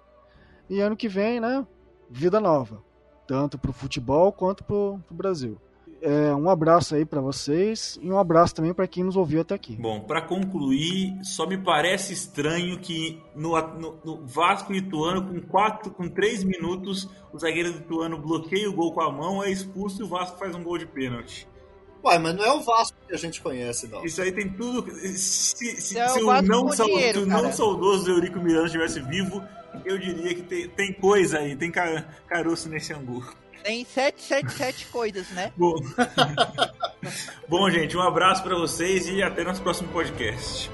E ano que vem, né? Vida nova. Tanto pro futebol quanto pro, pro Brasil. É, um abraço aí para vocês e um abraço também para quem nos ouviu até aqui. Bom, para concluir, só me parece estranho que no, no, no, Vasco Ituano, com quatro, com três minutos, o zagueiro do Ituano bloqueia o gol com a mão, é expulso e o Vasco faz um gol de pênalti. Ué, mas não é o Vasco que a gente conhece, não. Isso aí tem tudo. Se, se, é se o, não, dinheiro, se o não saudoso Eurico Miranda estivesse vivo, eu diria que tem, tem coisa aí, tem caroço nesse angu. Tem 777 coisas, né? [LAUGHS] Bom. [LAUGHS] Bom, gente, um abraço para vocês e até nosso próximo podcast.